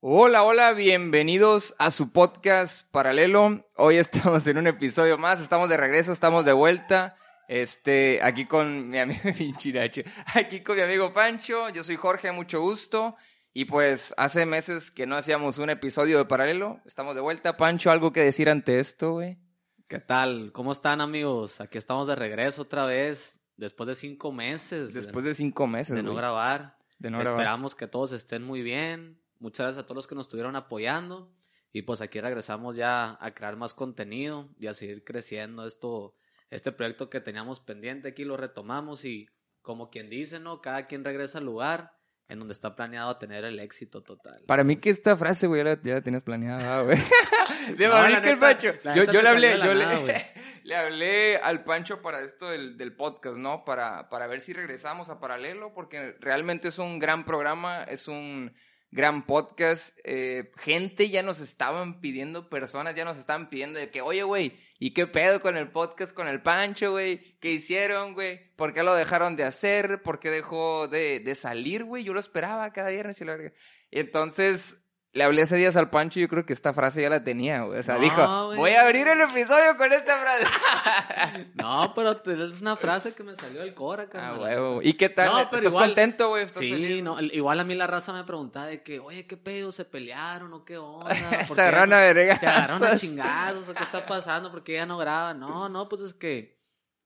Hola, hola, bienvenidos a su podcast paralelo. Hoy estamos en un episodio más, estamos de regreso, estamos de vuelta. Este, aquí con mi amigo Pinchirache, aquí con mi amigo Pancho, yo soy Jorge, mucho gusto. Y pues hace meses que no hacíamos un episodio de paralelo, estamos de vuelta. Pancho, ¿algo que decir ante esto, güey? ¿Qué tal? ¿Cómo están amigos? Aquí estamos de regreso otra vez, después de cinco meses. Después de cinco meses. De no grabar. De no grabar. Esperamos que todos estén muy bien. Muchas gracias a todos los que nos estuvieron apoyando. Y pues aquí regresamos ya a crear más contenido y a seguir creciendo esto, este proyecto que teníamos pendiente. Aquí lo retomamos y como quien dice, ¿no? Cada quien regresa al lugar en donde está planeado tener el éxito total. Para mí que esta frase, güey, ya la, ya la tenías planeada, güey. de No, Mauricio el Pancho. Yo, yo le hablé, yo le, le hablé al Pancho para esto del, del podcast, ¿no? Para, para ver si regresamos a Paralelo, porque realmente es un gran programa, es un gran podcast. Eh, gente ya nos estaban pidiendo, personas ya nos estaban pidiendo de que, oye, güey, ¿y qué pedo con el podcast con el Pancho, güey? ¿Qué hicieron, güey? ¿Por qué lo dejaron de hacer? ¿Por qué dejó de, de salir, güey? Yo lo esperaba cada viernes y la verga. Entonces le hablé hace días al Pancho y yo creo que esta frase ya la tenía, güey. O sea, No, dijo, güey. voy a abrir el episodio con esta frase. No, pero es una frase que me salió del cora, ah, carnal. huevo. ¿Y qué tal? No, pero ¿Estás igual- contento, güey? ¿Estás Sí, feliz? no, igual a mí la raza me preguntaba de que, oye, ¿qué pedo? ¿Se pelearon o qué onda? ¿Por Se qué agarraron a vergazos. Se agarraron a chingazos o qué está pasando, porque ya no graban. No, no, pues es que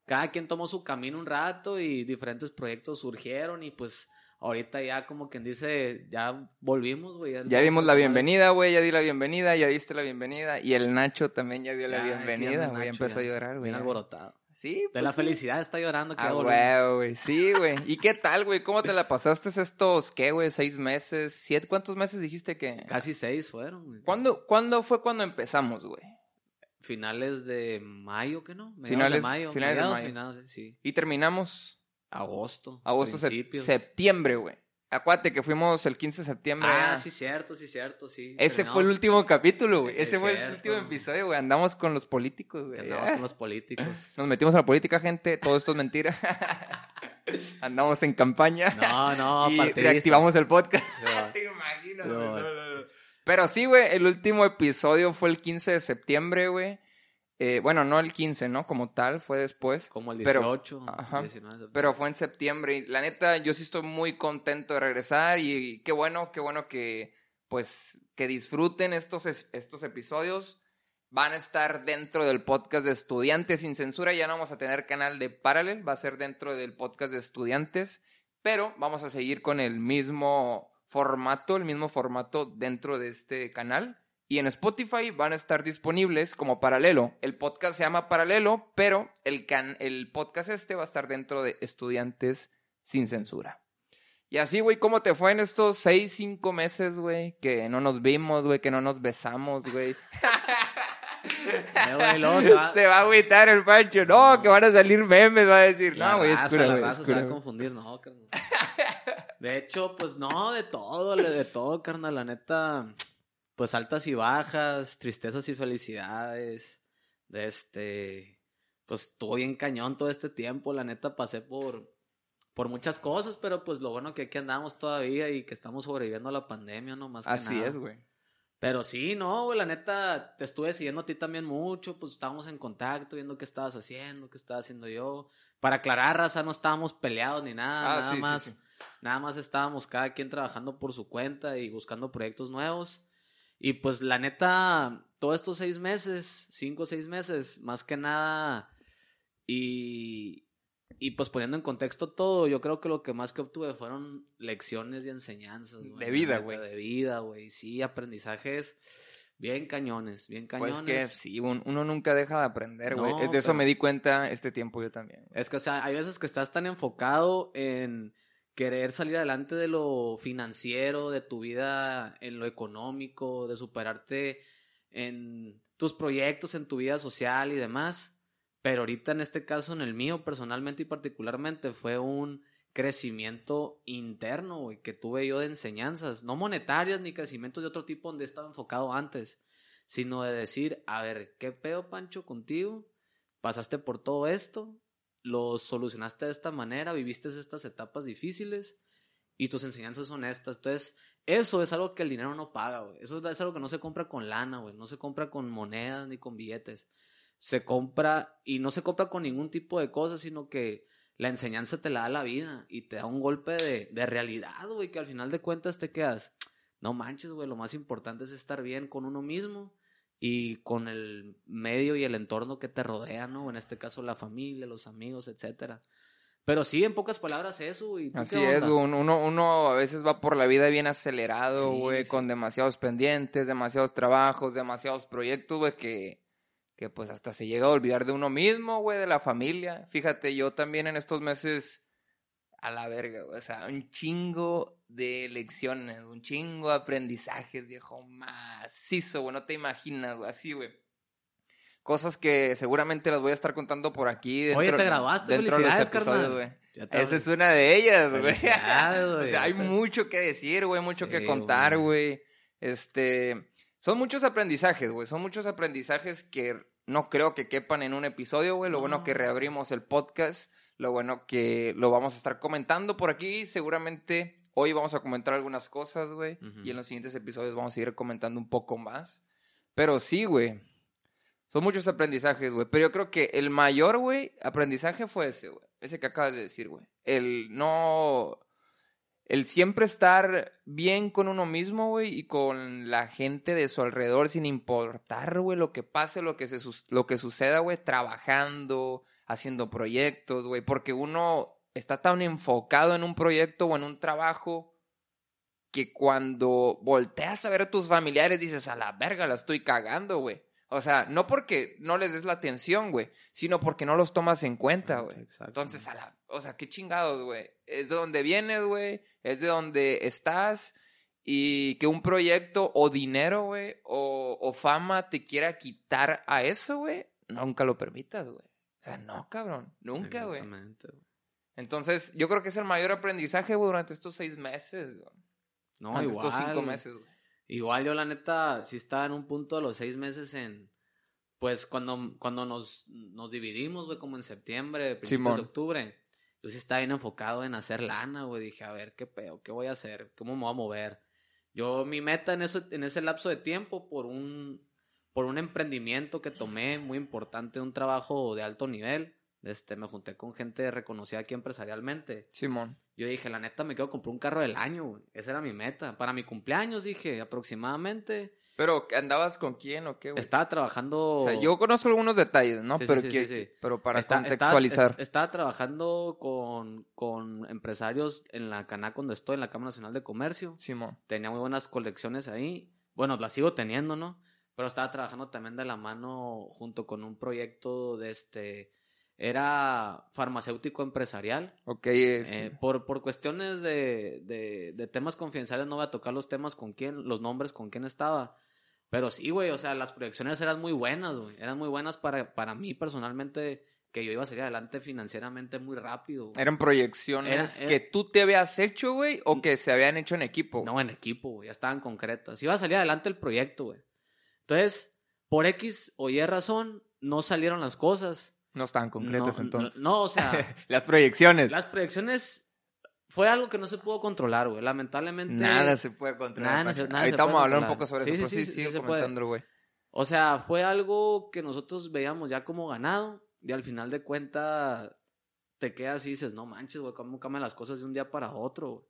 cada quien tomó su camino un rato y diferentes proyectos surgieron y pues ahorita ya como quien dice, ya volvimos, güey. Ya dimos la bienvenida, güey, ya di la bienvenida, ya diste la bienvenida. Y el Nacho también ya dio la Ya, bienvenida, güey. Empezó a llorar, güey. Bien alborotado. Sí, De pues la felicidad está llorando que Ah, güey, güey. Sí, güey. ¿Y qué tal, güey? ¿Cómo te la pasaste estos, qué, güey? ¿Seis meses? ¿Siete? ¿Cuántos meses dijiste que...? Casi seis fueron, güey. ¿Cuándo, ¿Cuándo fue cuando empezamos, güey? Finales de mayo, ¿qué no? Mediados Finales- de mayo. finales de mayo. finales, sí. Y terminamos Agosto. agosto, sep- septiembre, güey. Acuérdate que fuimos el 15 de septiembre. Ah, sí, cierto, sí, cierto, sí. Ese fue el último capítulo, güey. Es Ese fue el último episodio, güey. Andamos con los políticos, güey. Andamos con los políticos. Nos metimos a la política, gente. Todo esto es mentira. Andamos en campaña. No, no, y partidista. reactivamos el podcast. No. Te imaginas, No. güey. No, no, no. Pero sí, güey, el último episodio fue el 15 de septiembre, güey. Eh, bueno, no el 15, ¿no? Como tal, fue después. Como el Pero- 18, ajá. 19 de septiembre. Pero fue en septiembre y la neta yo sí estoy muy contento de regresar y qué bueno, qué bueno que pues que disfruten estos, es- estos episodios. Van a estar dentro del podcast de estudiantes sin censura, ya no vamos a tener canal de Paralel, va a ser dentro del podcast de estudiantes, pero vamos a seguir con el mismo formato, el mismo formato dentro de este canal. Y en Spotify van a estar disponibles como paralelo. El podcast se llama Paralelo, pero el, can el podcast este va a estar dentro de Estudiantes sin Censura. Y así, güey, ¿cómo te fue en estos seis, cinco meses, güey? Que no nos vimos, güey, que no nos besamos, güey. Eh, se va- a agüitar el Pancho. No, que van a salir memes, va a decir. La No, güey, es cura, güey, se va a confundir, no, carnal. De hecho, pues no, de todo, de todo, carnal, la neta, pues altas y bajas, tristezas y felicidades, de este, pues estuvo bien cañón todo este tiempo, la neta pasé por, por muchas cosas, pero pues lo bueno que aquí andamos todavía y que estamos sobreviviendo a la pandemia, no más que Así nada. es, güey. Pero sí, no, güey, la neta, te estuve siguiendo a ti también mucho, pues estábamos en contacto, viendo qué estabas haciendo, qué estaba haciendo yo. Para aclarar, raza, no estábamos peleados ni nada, Ah, nada sí, sí, más, sí. nada más estábamos cada quien trabajando por su cuenta y buscando proyectos nuevos. Y pues la neta, todos estos seis meses, cinco o seis meses, más que nada, y, y pues poniendo en contexto todo, yo creo que lo que más que obtuve fueron lecciones y enseñanzas. De vida, güey. De vida, güey. Sí, aprendizajes bien cañones, bien Pues cañones. que sí, un- uno nunca deja de aprender, güey. No, de eso pero- me di cuenta este tiempo yo también. Es que, o sea, hay veces que estás tan enfocado en querer salir adelante de lo financiero, de tu vida en lo económico, de superarte en tus proyectos, en tu vida social y demás. Pero ahorita en este caso, en el mío personalmente y particularmente, fue un crecimiento interno, güey, que tuve yo de enseñanzas, no monetarias ni crecimientos de otro tipo donde he estado enfocado antes, sino de decir, a ver, ¿qué pedo, Pancho, contigo? Pasaste por todo esto, lo solucionaste de esta manera, viviste estas etapas difíciles y tus enseñanzas son estas. Entonces, eso es algo que el dinero no paga. Eso es algo que no se compra con lana, güey. No se compra con monedas ni con billetes. Se compra y no se compra con ningún tipo de cosas, sino que la enseñanza te la da la vida y te da un golpe de, de realidad, güey, que al final de cuentas te quedas, no manches, güey, lo más importante es estar bien con uno mismo y con el medio y el entorno que te rodea, ¿no? En este caso la familia, los amigos, etcétera. Pero sí, en pocas palabras eso, güey. Así es, uno, uno a veces va por la vida bien acelerado, güey, con demasiados pendientes, demasiados trabajos, demasiados proyectos, güey, que, que pues hasta se llega a olvidar de uno mismo, güey, de la familia. Fíjate, yo también en estos meses a la verga, güey. O sea, un chingo de lecciones, un chingo de aprendizajes, viejo, macizo, güey. No te imaginas, güey, así, güey cosas que seguramente las voy a estar contando por aquí. Dentro, Oye, te grabaste, dentro de los episodios, güey. Esa es una de ellas, güey. o sea, hay mucho que decir, güey, mucho que contar, güey. Este, son muchos aprendizajes, güey. Son muchos aprendizajes que no creo que quepan en un episodio, güey. Lo bueno que reabrimos el podcast. Lo bueno que lo vamos a estar comentando por aquí. Seguramente hoy vamos a comentar algunas cosas, güey. Y en los siguientes episodios vamos a ir comentando un poco más. Pero sí, güey. Son muchos aprendizajes, güey. Pero yo creo que el mayor, güey, aprendizaje fue ese, güey. Ese que acabas de decir, güey. El no. El siempre estar bien con uno mismo, güey, y con la gente de su alrededor, sin importar, güey, lo que pase, lo que, se, lo que suceda, güey, trabajando, haciendo proyectos, güey. Porque uno está tan enfocado en un proyecto o en un trabajo que cuando volteas a ver a tus familiares dices, a la verga, la estoy cagando, güey. O sea, no porque no les des la atención, güey, sino porque no los tomas en cuenta, güey. Entonces, a la, o sea, qué chingados, güey. Es de donde vienes, güey, es de donde estás y que un proyecto o dinero, güey, o, o, fama te quiera quitar a eso, güey, nunca lo permitas, güey. O sea, no, cabrón, nunca, güey. Entonces, yo creo que es el mayor aprendizaje, güey, durante estos seis meses, güey. No, durante estos cinco meses, güey. Igual yo la neta sí estaba en un punto de los seis meses en, pues cuando, cuando nos, nos dividimos, güey, como en septiembre, principios de octubre, yo sí estaba bien enfocado en hacer lana, güey, dije, a ver, ¿qué pedo? ¿Qué voy a hacer? ¿Cómo me voy a mover? Yo, mi meta en ese, en ese lapso de tiempo, por un, por un emprendimiento que tomé muy importante, un trabajo de alto nivel, este, me junté con gente reconocida aquí empresarialmente. Simón. Yo dije, la neta, me quiero comprar un carro del año, güey. Esa era mi meta. Para mi cumpleaños, dije, aproximadamente. ¿Pero andabas con quién o qué, güey? Estaba trabajando... O sea, yo conozco algunos detalles, ¿no? pero, pero para contextualizar. estaba trabajando con, con empresarios en la Cana cuando estoy, en la Cámara Nacional de Comercio. Simón. Tenía muy buenas colecciones ahí. Bueno, las sigo teniendo, ¿no? Pero estaba trabajando también de la mano junto con un proyecto de este era farmacéutico empresarial. Ok. Eh, por, por cuestiones de, de, temas confidenciales no voy a tocar los temas con quién, los nombres con quién estaba. Pero sí, güey, o sea, las proyecciones eran muy buenas, güey. Eran muy buenas para, para mí personalmente, que yo iba a salir adelante financieramente muy rápido. ¿Eran proyecciones que tú te habías hecho, güey, o que se habían hecho en equipo? No, en equipo, güey, ya estaban concretas. Iba a salir adelante el proyecto, güey. Entonces, por X o Y razón, no salieron las cosas. No estaban concretas entonces. No, o sea. las proyecciones. Las proyecciones fue algo que no se pudo controlar, güey. Lamentablemente. Nada se puede controlar. Nada, nada Ahorita vamos a hablar un poco sobre eso, sí, sí, sí, güey. O sea, fue algo que nosotros veíamos ya como ganado. Y al final de cuenta te quedas y dices, no manches, güey, cómo cambian las cosas de un día para otro.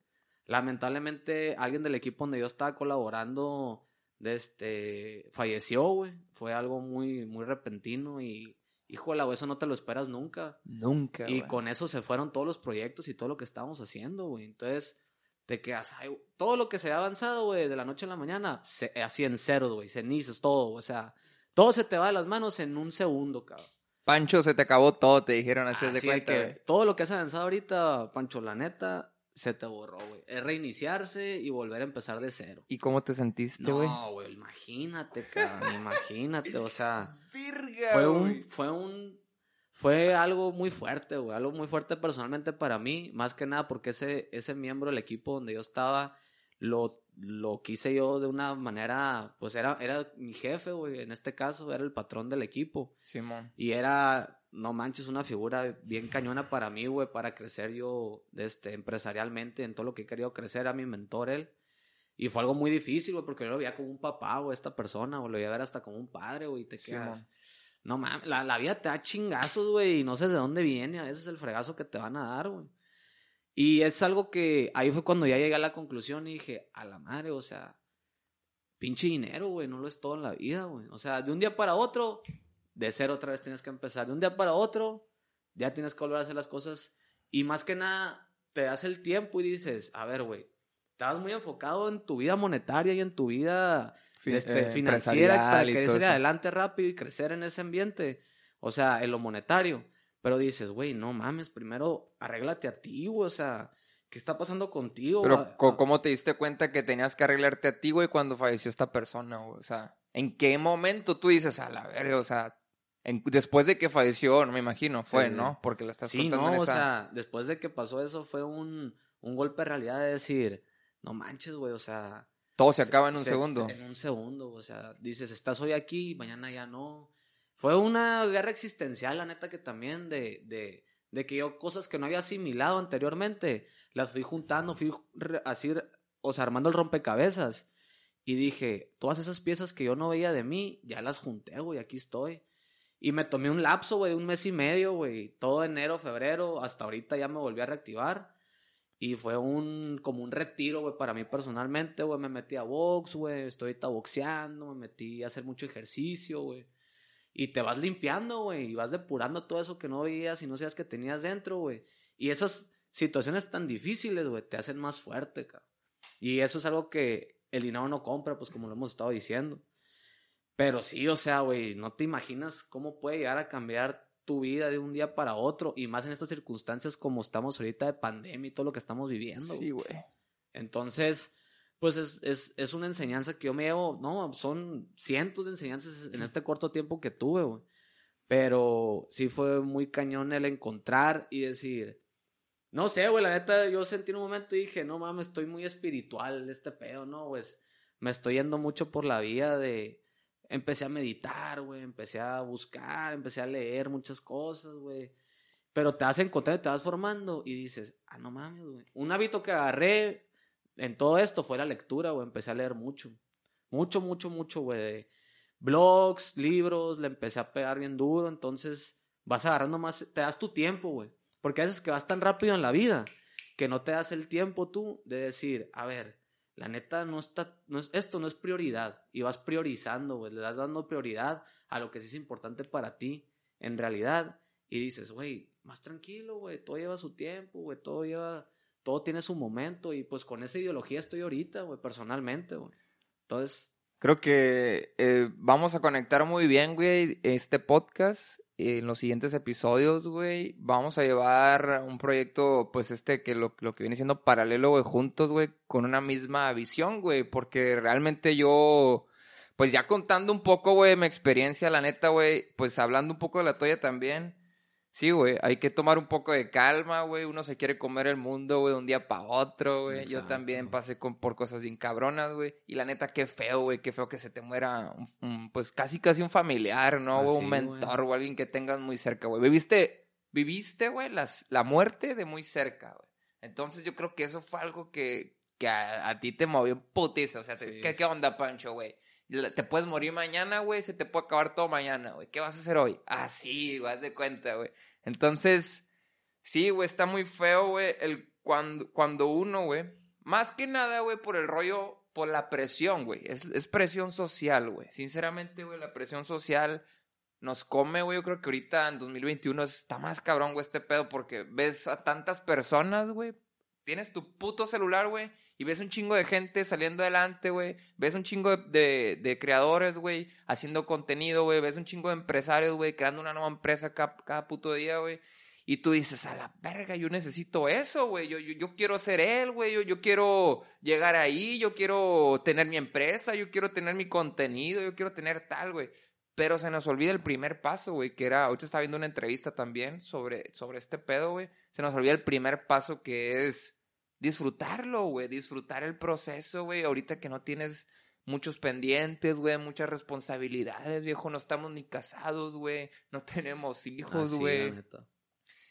Lamentablemente, alguien del equipo donde yo estaba colaborando, de este, falleció, güey. Fue algo muy, muy repentino y híjole, eso no te lo esperas nunca. Nunca. Y con eso se fueron todos los proyectos y todo lo que estábamos haciendo, güey. Entonces, te quedas, ay, todo lo que se ha avanzado, güey, de la noche a la mañana, se, así en cero, güey, cenizas, todo, o sea, todo se te va de las manos en un segundo, cabrón. Pancho, se te acabó todo, te dijeron así, de cuenta. Que todo lo que has avanzado ahorita, Pancho, la neta, se te borró, güey. Es reiniciarse y volver a empezar de cero. ¿Y cómo te sentiste, güey? No, güey, imagínate, cabrón, imagínate, o sea. Virga, fue un, fue un, fue algo muy fuerte, güey, algo muy fuerte personalmente para mí, más que nada porque ese, ese miembro del equipo donde yo estaba, lo, lo quise yo de una manera, pues era, era mi jefe, güey, en este caso, era el patrón del equipo. Simón. Y era no manches, una figura bien cañona para mí, güey, para crecer yo este, empresarialmente en todo lo que he querido crecer, a mi mentor él. Y fue algo muy difícil, güey, porque yo lo veía como un papá, güey, esta persona, o lo veía ver hasta como un padre, güey, y te quedas... no mames, la, la, vida te da chingazos, güey, y no sé de dónde viene, a veces el fregazo que te van a dar, güey. Y es algo que ahí fue cuando ya llegué a la conclusión y dije, a la madre, o sea, pinche dinero, güey, no lo es todo en la vida, güey. O sea, de un día para otro, de cero otra vez tienes que empezar. De un día para otro, ya tienes que volver a hacer las cosas. Y más que nada, te das el tiempo y dices, a ver, güey, estabas muy enfocado en tu vida monetaria y en tu vida este, eh, financiera para querer salir adelante rápido y crecer en ese ambiente. O sea, en lo monetario. Pero dices, güey, no mames, primero arréglate a ti, güey, o sea, ¿qué está pasando contigo? Pero, ¿cómo te diste cuenta que tenías que arreglarte a ti, güey, cuando falleció esta persona, O sea, ¿en qué momento tú dices, a la verga, o sea, después de que falleció, no me imagino, fue, ¿no? Porque lo estás sí, no, o sea, después de que pasó eso fue un, un golpe de realidad de decir, no manches, güey, o sea... Todo se acaba en un segundo. En un segundo, o sea, dices, estás hoy aquí, mañana ya no. Fue una guerra existencial, la neta, que también de, de, de que yo cosas que no había asimilado anteriormente, las fui juntando, fui así, o sea, armando el rompecabezas. Y dije, todas esas piezas que yo no veía de mí, ya las junté, güey, aquí estoy. Y me tomé un lapso, güey, un mes y medio, güey, todo enero, febrero, hasta ahorita ya me volví a reactivar. Y fue un, como un retiro, güey, para mí personalmente, güey, me metí a box, güey, estoy ahorita boxeando, me metí a hacer mucho ejercicio, güey. Y te vas limpiando, güey, y vas depurando todo eso que no veías y no sabías que tenías dentro, güey. Y esas situaciones tan difíciles, güey, te hacen más fuerte, cabrón. Y eso es algo que el dinero no compra, pues como lo hemos estado diciendo. Pero sí, o sea, güey, no te imaginas cómo puede llegar a cambiar tu vida de un día para otro y más en estas circunstancias como estamos ahorita de pandemia y todo lo que estamos viviendo. Sí, güey. Entonces, pues es, es, es, una enseñanza que yo me llevo, no, son cientos de enseñanzas en este corto tiempo que tuve, güey. Pero sí fue muy cañón el encontrar y decir, no sé, güey, la neta, yo sentí en un momento y dije, no mames, estoy muy espiritual este pedo, ¿no? Pues me estoy yendo mucho por la vía de... Empecé a meditar, güey, empecé a buscar, empecé a leer muchas cosas, güey. Pero te vas encontrando, te vas formando y dices, ah, no mames, güey. Un hábito que agarré en todo esto fue la lectura, güey. Empecé a leer mucho. Mucho, mucho, mucho, güey. Blogs, libros, le empecé a pegar bien duro. Entonces vas agarrando más, te das tu tiempo, güey. Porque a veces que vas tan rápido en la vida que no te das el tiempo tú de decir, a ver, la neta no está, no es, esto no es prioridad. Y vas priorizando, güey. Le das dando prioridad a lo que sí es importante para ti en realidad. Y dices, güey, más tranquilo, güey. Todo lleva su tiempo, güey. Todo lleva todo tiene su momento y pues con esa ideología estoy ahorita, güey, personalmente, güey. Entonces... Creo que eh, vamos a conectar muy bien, güey, este podcast. En los siguientes episodios, güey, vamos a llevar un proyecto, pues este, que lo, lo que viene siendo paralelo, güey, juntos, güey, con una misma visión, güey, porque realmente yo, pues ya contando un poco, güey, mi experiencia, la neta, güey, pues hablando un poco de la tuya también, Sí, güey, hay que tomar un poco de calma, güey. Uno se quiere comer el mundo, güey, de un día para otro, güey. Yo también pasé con, por cosas bien cabronas, güey. Y la neta, qué feo, güey, qué feo que se te muera, pues casi casi un familiar, ¿no? Ah, un mentor o alguien que tengas muy cerca, güey. Viviste, viviste, güey, la muerte de muy cerca, güey. Entonces yo creo que eso fue algo que, que a, ti te movió putiza. O sea, ¿qué, ¿qué onda, Pancho, güey? Te puedes morir mañana, güey, se te puede acabar todo mañana, güey. ¿Qué vas a hacer hoy? Ah, sí, güey, haz de cuenta, güey. Entonces, sí, güey, está muy feo, güey, el cuando, cuando uno, güey, más que nada, güey, por el rollo, por la presión, güey. Es presión social, güey. Sinceramente, güey, la presión social nos come, güey. Yo creo que ahorita en 2021 está más cabrón, güey, este pedo, porque ves a tantas personas, güey. Tienes tu puto celular, güey y ves un chingo de gente saliendo adelante, güey. Ves un chingo de, de, creadores, güey, haciendo contenido, güey. Ves un chingo de empresarios, güey, creando una nueva empresa cada, cada puto día, güey. Y tú dices, a la verga, yo necesito eso, güey. Yo, yo, yo, quiero ser él, güey. Yo, yo quiero llegar ahí. Yo quiero tener mi empresa. Yo quiero tener mi contenido. Yo quiero tener tal, güey. Pero se nos olvida el primer paso, güey, que era, ahorita estaba viendo una entrevista también sobre, sobre este pedo, güey. Se nos olvida el primer paso que es disfrutarlo, güey, disfrutar el proceso, güey. Ahorita que no tienes muchos pendientes, güey, muchas responsabilidades, viejo, no estamos ni casados, güey, no tenemos hijos, güey.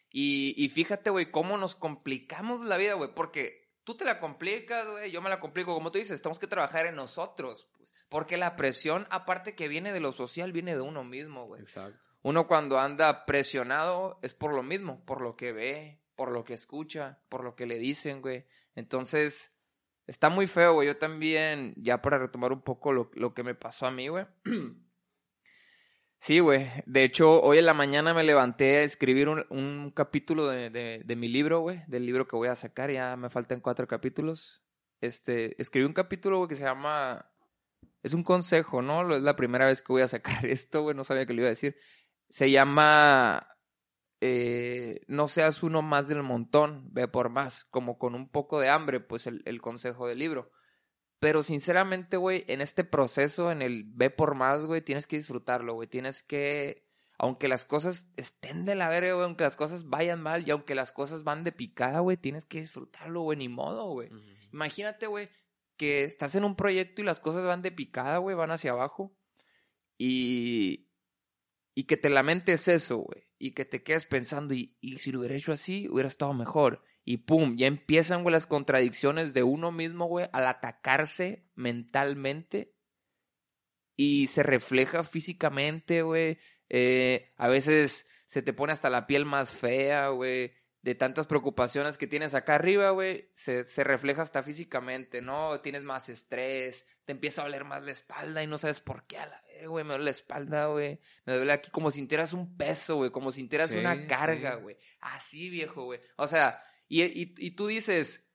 y, y fíjate, güey, cómo nos complicamos la vida, güey, porque tú te la complicas, güey, yo me la complico, como tú dices, tenemos que trabajar en nosotros, pues, porque la presión, aparte que viene de lo social, viene de uno mismo, güey. Exacto. Uno cuando anda presionado es por lo mismo, por lo que ve, por lo que escucha, por lo que le dicen, güey. Entonces, está muy feo, güey. Yo también, ya para retomar un poco lo, lo que me pasó a mí, güey. Sí, güey. De hecho, hoy en la mañana me levanté a escribir un, capítulo de, mi libro, güey. Del libro que voy a sacar. Ya me faltan cuatro capítulos. Este, escribí un capítulo, güey, que se llama... Es un consejo, ¿no? Es la primera vez que voy a sacar esto, güey. No sabía que lo iba a decir. Se llama... Eh, no seas uno más del montón, ve por más. Como con un poco de hambre, pues el, el consejo del libro. Pero sinceramente, güey, en este proceso, en el ve por más, güey, tienes que disfrutarlo, güey. Tienes que, aunque las cosas estén de la verga, güey, aunque las cosas vayan mal y aunque las cosas van de picada, güey, tienes que disfrutarlo, güey, ni modo, güey. Imagínate, güey, que estás en un proyecto y las cosas van de picada, güey, van hacia abajo. Y, y que te lamentes eso, güey. Y que te quedes pensando, y, si lo hubiera hecho así, hubiera estado mejor. Y pum, ya empiezan, güey, las contradicciones de uno mismo, güey, al atacarse mentalmente. Y se refleja físicamente, güey. Eh, a veces se te pone hasta la piel más fea, güey. De tantas preocupaciones que tienes acá arriba, güey, se, se refleja hasta físicamente, ¿no? Tienes más estrés, te empieza a doler más la espalda y no sabes por qué a la vez, güey, me duele la espalda, güey. Me duele aquí como si sintieras un peso, güey, como si sintieras una carga, güey. Así, viejo, güey. O sea, y, tú dices,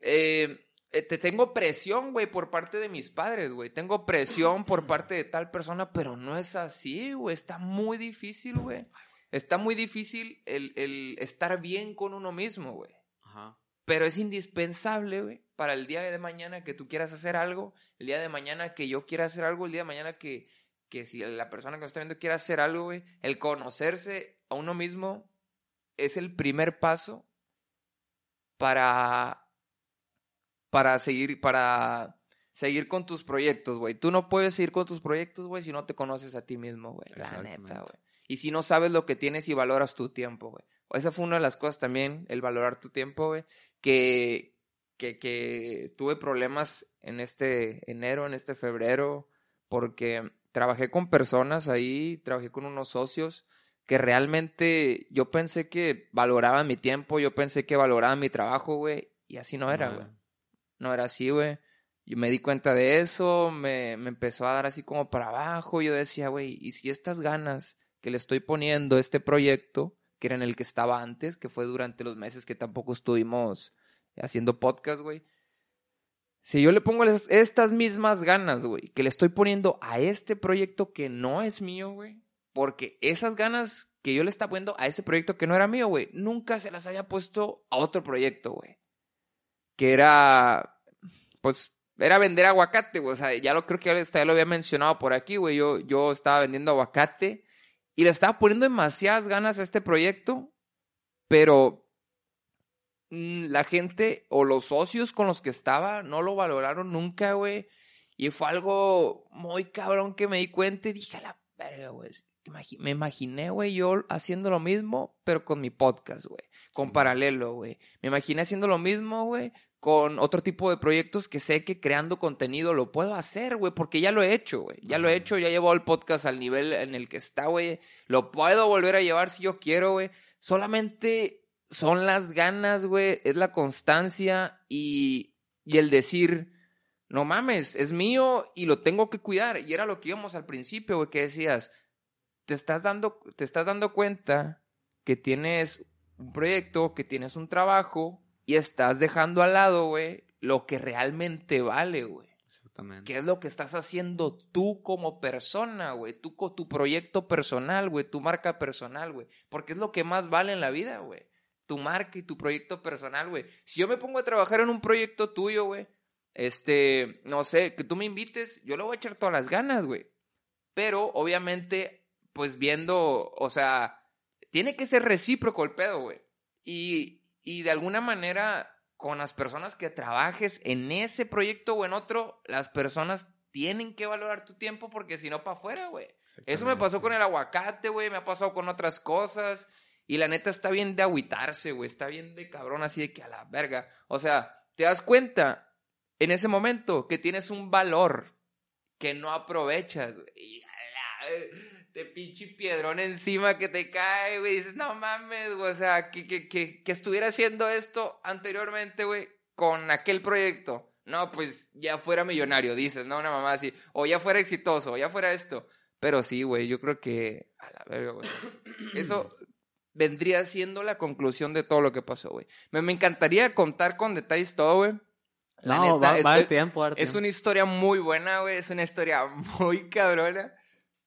eh, eh, te tengo presión, güey, por parte de mis padres, güey. Tengo presión por parte de tal persona, pero no es así, güey. Está muy difícil, güey. Está muy difícil el, estar bien con uno mismo, güey. Ajá. Pero es indispensable, güey, para el día de mañana que tú quieras hacer algo, el día de mañana que yo quiera hacer algo, el día de mañana que, que si la persona que nos está viendo quiera hacer algo, güey, el conocerse a uno mismo es el primer paso para, para seguir, para seguir con tus proyectos, güey. Tú no puedes seguir con tus proyectos, güey, si no te conoces a ti mismo, güey. La neta, güey. Y si no sabes lo que tienes y valoras tu tiempo, güey. Esa fue una de las cosas también, el valorar tu tiempo, güey. Que, que, que tuve problemas en este enero, en este febrero, porque trabajé con personas ahí, trabajé con unos socios que realmente yo pensé que valoraban mi tiempo, yo pensé que valoraban mi trabajo, güey, y así no era, güey. No. era así, güey. Yo me di cuenta de eso, me, me empezó a dar así como para abajo, yo decía, güey, ¿y si estas ganas que le estoy poniendo este proyecto, que era en el que estaba antes, que fue durante los meses que tampoco estuvimos haciendo podcast, güey, si yo le pongo estas mismas ganas, güey, que le estoy poniendo a este proyecto que no es mío, güey, porque esas ganas que yo le estaba poniendo a ese proyecto que no era mío, güey, nunca se las había puesto a otro proyecto, güey. Que era, pues, era vender aguacate, güey. O sea, ya lo creo que ya lo había mencionado por aquí, güey. Yo, yo estaba vendiendo aguacate y le estaba poniendo demasiadas ganas a este proyecto, pero mm, la gente o los socios con los que estaba no lo valoraron nunca, güey. Y fue algo muy cabrón que me di cuenta y dije, a la verga, güey me imaginé, güey, yo haciendo lo mismo, pero con mi podcast, güey. Con paralelo, güey. Me imaginé haciendo lo mismo, güey, con otro tipo de proyectos que sé que creando contenido lo puedo hacer, güey, porque ya lo he hecho, güey. Ya lo he hecho, ya llevo el podcast al nivel en el que está, güey. Lo puedo volver a llevar si yo quiero, güey. Solamente son las ganas, güey, es la constancia y, y el decir, no mames, es mío y lo tengo que cuidar. Y era lo que íbamos al principio, güey, que decías, te estás dando, te estás dando cuenta que tienes un proyecto, que tienes un trabajo y estás dejando al lado, güey, lo que realmente vale, güey. Exactamente. ¿Qué es lo que estás haciendo tú como persona, güey? Tú con tu proyecto personal, güey, tu marca personal, güey. Porque es lo que más vale en la vida, güey. Tu marca y tu proyecto personal, güey. Si yo me pongo a trabajar en un proyecto tuyo, güey, este, no sé, que tú me invites, yo le voy a echar todas las ganas, güey. Pero obviamente pues viendo, o sea, tiene que ser recíproco el pedo, güey. Y, y de alguna manera, con las personas que trabajes en ese proyecto o en otro, las personas tienen que valorar tu tiempo porque si no, para afuera, güey. Eso me pasó con el aguacate, güey, me ha pasado con otras cosas. Y la neta está bien de agüitarse, güey, está bien de cabrón así de que a la verga. O sea, te das cuenta en ese momento que tienes un valor que no aprovechas. Y de pinche piedrón encima que te cae, güey. Dices, no mames, güey. O sea, que, que, que, que estuviera haciendo esto anteriormente, güey, con aquel proyecto. No, pues ya fuera millonario, dices, ¿no? Una mamá así. O ya fuera exitoso, o ya fuera esto. Pero sí, güey, yo creo que. A la verga, güey. Eso vendría siendo la conclusión de todo lo que pasó, güey. Me, me encantaría contar con detalles todo, güey. La no, neta, va, va es- tiempo, va es una historia muy buena, güey. Es una historia muy cabrona.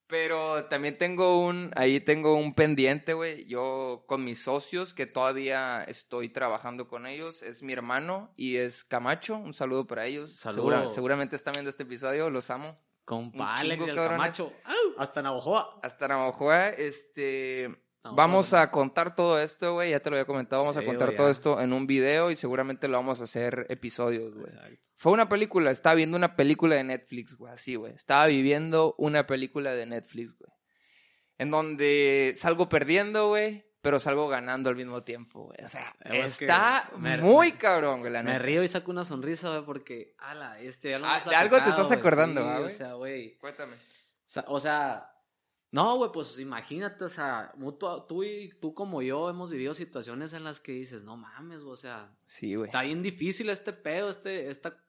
Pero también tengo un, ahí tengo un pendiente, güey. Yo con mis socios, que todavía estoy trabajando con ellos, es mi hermano y es Camacho. Un saludo para ellos. Saludo. Segura- seguramente están viendo este episodio, los amo. Compa Alex chingo, y el. Camacho. Hasta Navajoa. Hasta Navajoa, este... No, vamos bueno. a contar todo esto, güey. Ya te lo había comentado. Vamos a Sí, contar güey, todo esto en un video y seguramente lo vamos a hacer episodios, güey. Fue una película, estaba viendo una película de Netflix, güey, así, güey. Estaba viviendo una película de Netflix, güey. En donde salgo perdiendo, güey, pero salgo ganando al mismo tiempo, güey. O sea, Eh, es está muy me- cabrón, güey, la Me río y saco una sonrisa, güey, porque, ala, este, ya lo Ah, de algo te estás güey, acordando, sí, ¿ah, O güey? sea, güey. Cuéntame. O sea, no, güey, pues imagínate, o sea, tú y tú como yo hemos vivido situaciones en las que dices, no mames, o sea, Sí, güey. está bien difícil este pedo, este, esta,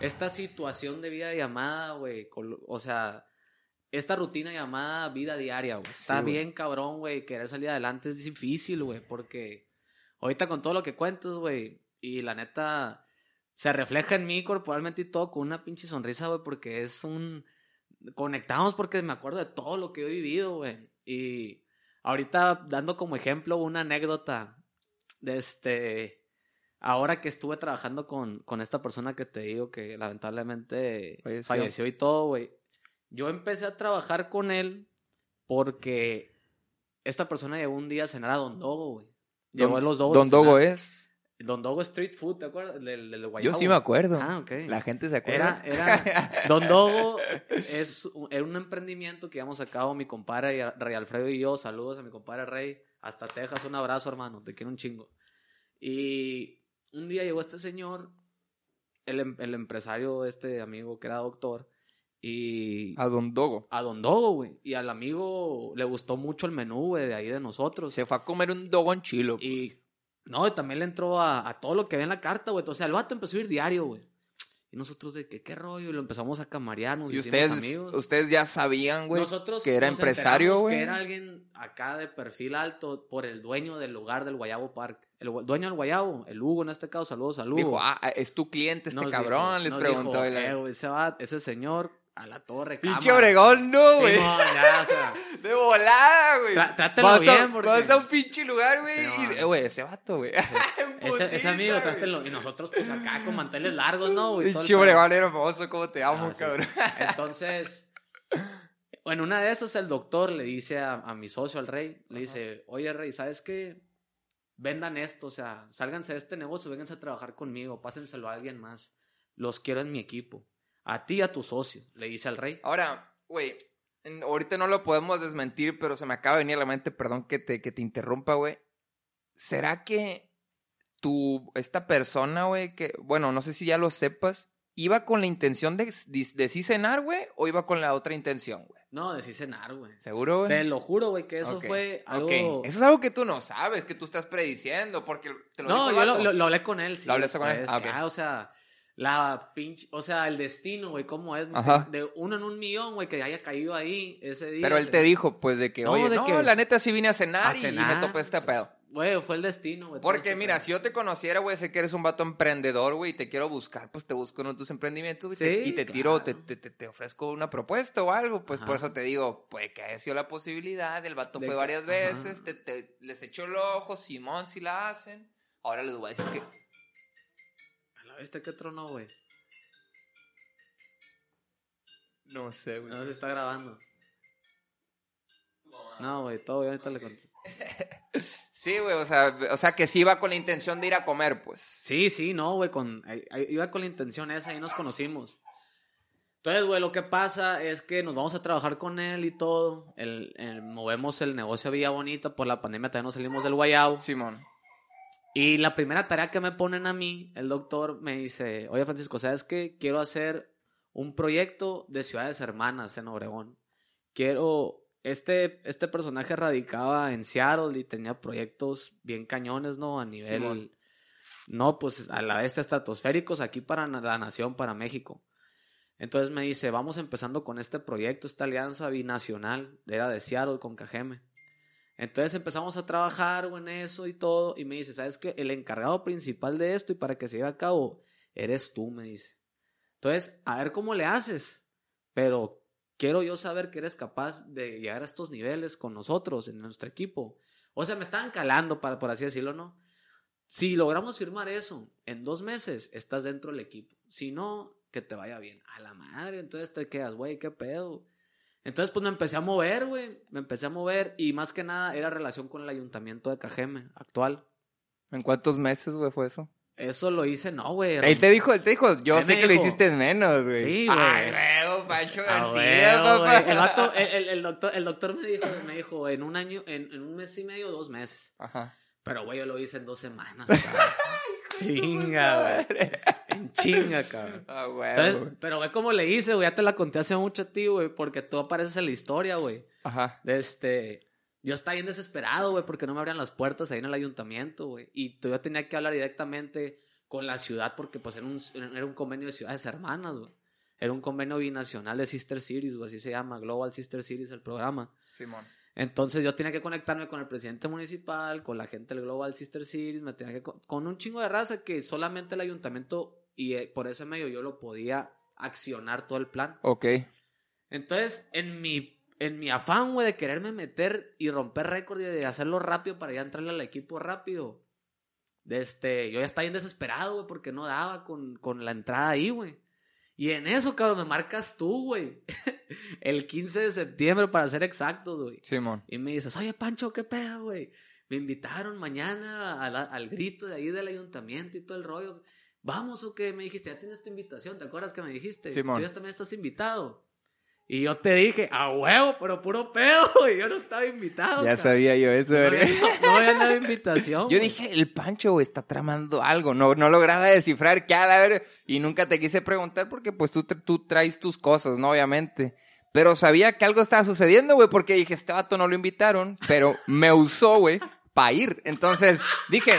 esta situación de vida llamada, güey, o sea, esta rutina llamada vida diaria, güey, está Sí, bien cabrón, güey, querer salir adelante es difícil, güey, porque ahorita con todo lo que cuentas, güey, y la neta, se refleja en mí corporalmente y todo con una pinche sonrisa, güey, porque es un... Conectamos porque me acuerdo de todo lo que he vivido, güey. Y ahorita dando como ejemplo una anécdota de este... Ahora que estuve trabajando con, con esta persona que te digo que lamentablemente Falleció. falleció, y todo, güey. Yo empecé a trabajar con él porque esta persona llegó un día a cenar a Don Dogo, güey. Llegó a los Dogos. Don Dogo es. Don Dogo Street Food, ¿te acuerdas? Del, del Yo sí me acuerdo. Ah, ok. La gente se acuerda. Era, era, Don Dogo es, un- era un emprendimiento que íbamos a cabo mi compadre Rey Alfredo y yo. Saludos a mi compadre Rey. Hasta Texas, un abrazo, hermano. Te quiero un chingo. Y un día llegó este señor, el, em- el empresario, este amigo que era doctor, y A Don Dogo. a Don Dogo, güey. Y al amigo le gustó mucho el menú, güey, de ahí de nosotros. Se fue a comer un dogo en chilo. pues. Y no, y también le entró a, a todo lo que había en la carta, güey. O sea, el vato empezó a ir diario, güey. Y nosotros de que qué rollo, y lo empezamos a camarear, nos Y ustedes, amigos. ustedes ya sabían, güey, nosotros que era nos empresario, güey. Que era alguien acá de perfil alto por el dueño del lugar del Guayabo Park. El dueño del Guayabo, el Hugo en este caso, saludos al Hugo. Dijo, ah, es tu cliente este Nos cabrón, dijo- les preguntó. dijo, "Eh, güey, ese, va- ese señor a la torre. Pinche cámara". Obregón, no, Sí, güey. no, ya, o sea, De volada, güey. Trá- trátelo vas, a, bien, porque- vas a un pinche lugar, güey. Eh, güey, ese vato, güey. ese, amigo, trátelo. Y nosotros, pues acá con manteles largos, ¿no, güey? Pinche. Obregón era famoso, cómo te amo, Ah, sí. cabrón. Entonces, en una de esas el doctor le dice a, a mi socio, al rey, le dice, oye rey, ¿sabes qué? Vendan esto, o sea, sálganse de este negocio, vénganse a trabajar conmigo, pásenselo a alguien más. Los quiero en mi equipo. A ti y a tu socio, le dice al rey. Ahora, güey, ahorita no lo podemos desmentir, pero se me acaba de venir a la mente, perdón que te, que te interrumpa, güey. ¿Será que tu, esta persona, güey, que, bueno, no sé si ya lo sepas, iba con la intención de, de, de sí cenar, güey, o iba con la otra intención, güey? No, decí cenar, güey. ¿Seguro, güey? Te lo juro, güey, que eso Ok, fue algo... ok. Eso es algo que tú no sabes, que tú estás prediciendo, porque te lo No, dijo el yo lo, vato. lo- lo hablé con él. Sí, ¿Lo hablaste con él? Ah, ah, o sea, la pinche, o sea, el destino, güey, cómo es. Ajá. De uno en un millón, güey, que haya caído ahí ese día. Pero él te dijo, pues, de que, No, oye, de no, que- la neta sí vine a cenar, a y me topé este pedo. Güey, fue el destino, güey. Porque este mira, pedo. si yo te conociera, güey, sé que eres un vato emprendedor, güey, y te quiero buscar, pues te busco en tus emprendimientos güey, te- Sí, y te tiro, te, claro. te, te- te ofrezco una propuesta o algo, pues Ajá. por eso te digo, pues que haya sido la posibilidad, el vato De fue que- varias veces, te, te- les echó el ojo, Simón si la hacen, ahora les voy a decir que... Bestia, ¿qué trono, güey? No sé, No se está grabando. No, güey, todo bien, ahorita le conté. Sí, güey, o sea, o sea, que sí iba con la intención de ir a comer, pues. Sí, sí, no, güey, con, ahí- ahí iba con la intención esa, ahí nos conocimos. Entonces, güey, lo que pasa es que nos vamos a trabajar con él y todo. El, el- movemos el negocio a Villa Bonita. Por la pandemia todavía no salimos del Guayabo. Simón. Y la primera tarea que me ponen a mí, el doctor me dice, oye Francisco, ¿sabes qué? Quiero hacer un proyecto de ciudades hermanas en Obregón. Quiero, este, este personaje radicaba en Seattle y tenía proyectos bien cañones, ¿no? A nivel, Simón. no, pues a la vez estratosféricos aquí para la nación, para México. Entonces me dice, vamos empezando con este proyecto, esta alianza binacional, era de Seattle con Cajeme. Entonces empezamos a trabajar en eso y todo. Y me dice, ¿sabes qué? El encargado principal de esto y para que se lleve a cabo, eres tú, me dice. Entonces, a ver cómo le haces. Pero quiero yo saber que eres capaz de llegar a estos niveles con nosotros, en nuestro equipo. O sea, me estaban calando, para, por así decirlo, ¿no? Si logramos firmar eso, en dos meses estás dentro del equipo. Si no, que te vaya bien. A la madre, entonces te quedas, güey, qué pedo. Entonces, pues me empecé a mover, güey. Me empecé a mover y más que nada era relación con el ayuntamiento de Cajeme actual. ¿En cuántos meses, güey, fue eso? Eso lo hice, no, güey. Él te dijo, él te dijo, yo sé que lo hiciste en menos, güey. Sí, güey. Ay, luego, Pancho García, papá. güey. El, vato- el, el- el doctor, el doctor me dijo, me dijo, en un año, en, en un mes y medio, dos meses. Ajá. Pero, güey, yo lo hice en dos semanas, chinga, güey. En chinga, cabrón. Ah, güey. Entonces, pero ve cómo le hice, güey. Ya te la conté hace mucho a ti, güey. Porque tú apareces en la historia, güey. Ajá. Este. Yo estaba bien desesperado, güey, porque no me abrían las puertas ahí en el ayuntamiento, güey. Y tú- yo tenía que hablar directamente con la ciudad porque, pues, era un, era un convenio de ciudades hermanas, güey. Era un convenio binacional de Sister Cities, güey, así se llama, Global Sister Cities, el programa. Simón. Entonces yo tenía que conectarme con el presidente municipal, con la gente del Global Sister Cities, me tenía que co- con un chingo de raza que solamente el ayuntamiento y eh, por ese medio yo lo podía accionar todo el plan. Ok. Entonces, en mi, en mi afán, güey, de quererme meter y romper récord y de hacerlo rápido para ya entrarle al equipo rápido, de este, yo ya estaba bien desesperado, güey, porque no daba con, con la entrada ahí, güey. Y en eso, cabrón, me marcas tú, güey. El 15 de septiembre, para ser exactos, güey. Simón. Y me dices, oye, Pancho, ¿qué pedo, güey? Me invitaron mañana la- al grito de ahí del ayuntamiento y todo el rollo. ¿Vamos o qué? Me dijiste, ya tienes tu invitación, ¿te acuerdas que me dijiste? Simón. Tú ya también estás invitado. Y yo te dije, a huevo, pero puro pedo, güey. Yo no estaba invitado. Ya cabrón. sabía yo eso, No había, no había nada de invitación. Yo dije, el Pancho está tramando algo. No, no lograba descifrar qué a ver. Y nunca te quise preguntar porque pues tú, tú traes tus cosas, ¿no? Obviamente. Pero sabía que algo estaba sucediendo, güey, porque dije, este vato no lo invitaron, pero me usó, güey, para ir. Entonces, dije,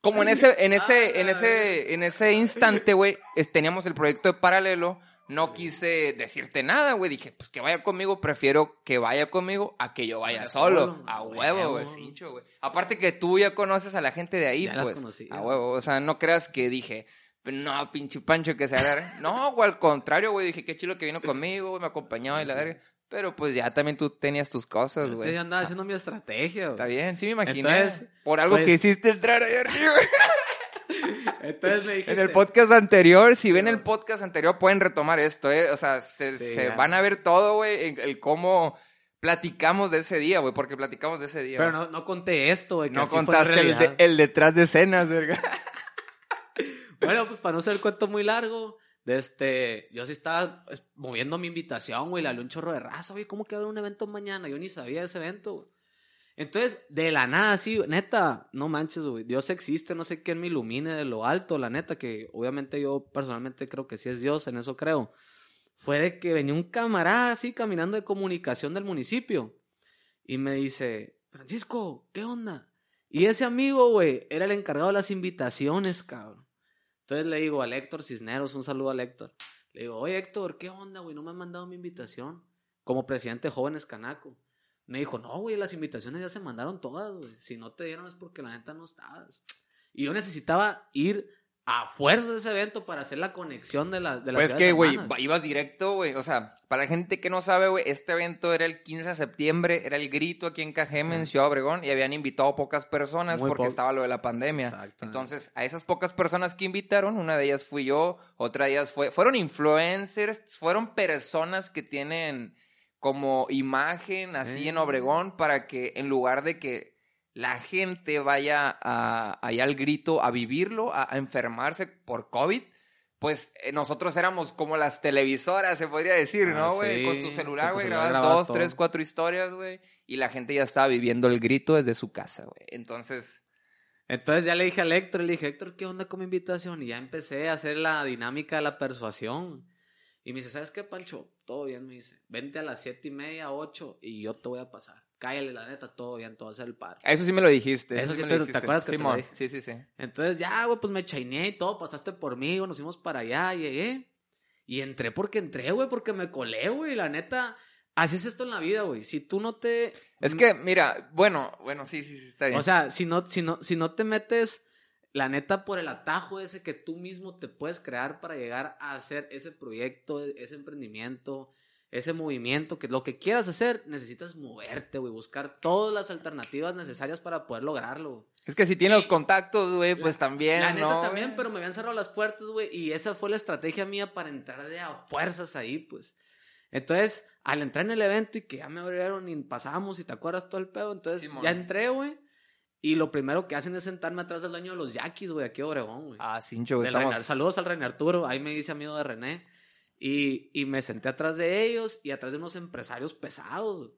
como en ese, en ese, en ese, en ese instante, güey, teníamos el proyecto de paralelo, no quise decirte nada, güey. Dije, pues que vaya conmigo, prefiero que vaya conmigo a que yo vaya solo. A huevo, güey, cincho, güey. Aparte que tú ya conoces a la gente de ahí, Ya las pues. conocí, a huevo. O sea, no creas que dije, no, pinche Pancho que se agarre. No, güey, al contrario, güey. Dije, qué chido que vino conmigo, güey, me acompañó y la verga. Pero pues ya también tú tenías tus cosas, Yo güey. ya andaba haciendo mi estrategia, güey. Está bien, sí me imaginé. Entonces, Por algo pues- que hiciste entrar ahí arriba. Entonces me dijiste. En el podcast anterior, si ven el podcast anterior, pueden retomar esto, ¿eh? O sea, se, Sí, se ya. van a ver todo, güey, el, el cómo platicamos de ese día, güey, porque platicamos de ese día. Pero no, no conté esto, güey. no contaste el, de- el detrás de escenas, verga. Bueno, pues para no ser el cuento muy largo, este, yo sí estaba moviendo mi invitación, güey, le hablé un chorro de raza, oye, ¿cómo que va a haber un evento mañana? Yo ni sabía ese evento, güey. Entonces, de la nada, sí, neta, no manches, güey, Dios existe, no sé quién me ilumine de lo alto, la neta, que obviamente yo personalmente creo que sí es Dios, en eso creo. Fue de que venía un camarada así caminando de comunicación del municipio y me dice, Francisco, ¿qué onda? Y ese amigo, güey, era el encargado de las invitaciones, cabrón. Entonces le digo al Héctor Cisneros, un saludo al Héctor. Le digo, oye Héctor, ¿qué onda, güey? No me han mandado mi invitación. Como presidente de Jóvenes Canaco. Me dijo, no, güey, las invitaciones ya se mandaron todas, güey. Si no te dieron es porque la neta no estabas. Y yo necesitaba ir a fuerza de ese evento para hacer la conexión de, la, de las Pues que, güey, ibas directo, güey. O sea, para la gente que no sabe, güey, este evento era el 15 de septiembre, era el grito aquí en Cajeme, en Ujú. Ciudad Obregón, y habían invitado pocas personas Muy porque po- estaba lo de la pandemia. Entonces, a esas pocas personas que invitaron, una de ellas fui yo, otra de ellas fue, fueron influencers, fueron personas que tienen como imagen así Sí. en Obregón para que en lugar de que la gente vaya a, allá al grito a vivirlo, a, a enfermarse por COVID, pues eh, nosotros éramos como las televisoras, se podría decir, Ah, ¿no, güey? sí, Con tu celular, güey, grabas dos, todo. tres, cuatro historias, güey. Y la gente ya estaba viviendo el grito desde su casa, güey. Entonces, Entonces ya le dije al Héctor, le dije, Héctor, ¿qué onda con mi invitación? Y ya empecé a hacer la dinámica de la persuasión. Y me dice, ¿sabes qué, Pancho? Todo bien, me dice. Vente a las siete y media, ocho, y yo te voy a pasar. Cállale, la neta, todo bien, te voy a hacer el paro. eso sí me lo dijiste. Eso sí me te- lo ¿te acuerdas que te lo dije? sí, sí, sí. Entonces ya, güey, pues me chaineé y todo, pasaste por mí, güey, nos fuimos para allá, llegué. Y entré porque entré, güey, porque me colé, güey, la neta. Así es esto en la vida, güey. Si tú no te... Es que, mira, bueno, bueno, sí, sí, sí, está bien. O sea, si no, si no, si no te metes, la neta, por el atajo ese que tú mismo te puedes crear para llegar a hacer ese proyecto, ese emprendimiento, ese movimiento, que lo que quieras hacer, necesitas moverte, güey, buscar todas las alternativas necesarias para poder lograrlo. es que si tienes los contactos, güey, La- pues también, La neta ¿no, también, pero me habían cerrado las puertas, güey, y esa fue la estrategia mía para entrar de a fuerzas ahí, pues. Entonces, al entrar en el evento y que ya me abrieron y pasamos y te acuerdas todo el pedo, entonces ya entré, güey. Y lo primero que hacen es sentarme atrás del dueño de los Yaquis, güey, aquí de Obregón, güey. Ah, Sincho, güey, estamos... Saludos al René Arturo, ahí me dice amigo de René. Y, y me senté atrás de ellos y atrás de unos empresarios pesados.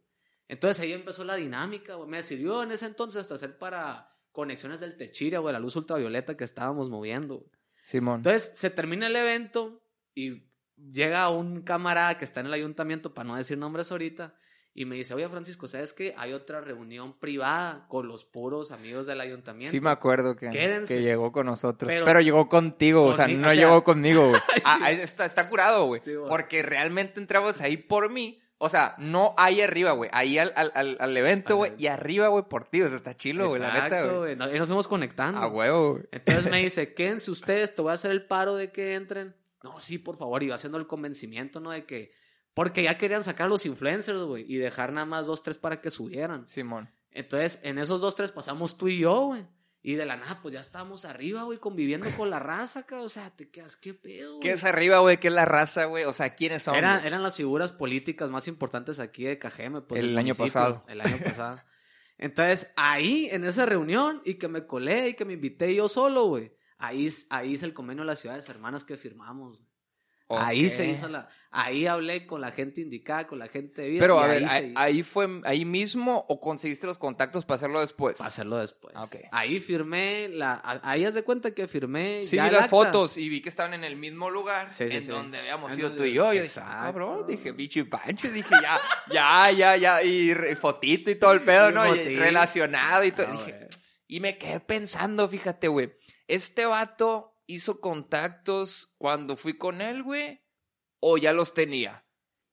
Entonces ahí empezó la dinámica, güey. Me sirvió en ese entonces hasta hacer para conexiones del Techira, güey, la luz ultravioleta que estábamos moviendo. güey. Simón. Entonces se termina el evento y llega un camarada que está en el ayuntamiento, para no decir nombres ahorita, y me dice, oye Francisco, ¿sabes qué? Hay otra reunión privada con los puros amigos del ayuntamiento. Sí me acuerdo que, Quédense. que llegó con nosotros. Pero, Pero- llegó contigo, o sea, no o sea- llegó conmigo, güey. Ah, está, está curado, güey. Sí, porque realmente entramos ahí por mí. O sea, no ahí arriba, güey. Ahí al, al, al, al evento, güey. Y arriba, güey, por ti. O sea, está chilo, güey, la neta, güey. Y nos fuimos conectando. A huevo, güey. Entonces me dice, quédense ustedes, te voy a hacer el paro de que entren. No, sí, por favor. Y va haciendo el convencimiento, ¿no? De que... Porque ya querían sacar los influencers, güey. Y dejar nada más dos, tres para que subieran. Simón. Entonces, en esos dos, tres pasamos tú y yo, güey. Y de la nada, pues ya estábamos arriba, güey, conviviendo con la raza, cabrón. O sea, te quedas, ¿qué pedo? ¿Qué güey? es arriba, güey? ¿Qué es la raza, güey? O sea, ¿quiénes son? Era- eran las figuras políticas más importantes aquí de Cajeme, pues. El año pasado. El año pasado. Entonces, ahí, en esa reunión, y que me colé y que me invité yo solo, güey. Ahí, ahí hice el convenio de las ciudades hermanas que firmamos. güey. Ahí se hizo la. Ahí hablé con la gente indicada, con la gente de vida. Pero a ver, ahí, fue ahí mismo o conseguiste los contactos para hacerlo después? Para hacerlo después. Ah. Ahí firmé, la, ahí haz de cuenta que firmé. Sí, ya vi las acta. fotos y vi que estaban en el mismo lugar Sí, sí, en sí. donde habíamos donde- tú y yo. Yo dije. "Ah, cabrón, dije, bicho y pancho. Dije, ya, ya, ya, ya. Y fotito y todo el pedo, ¿no? Y relacionado y todo. Ah, dije, y me quedé pensando, fíjate, güey. Este vato hizo contactos cuando fui con él, güey, o ya los tenía.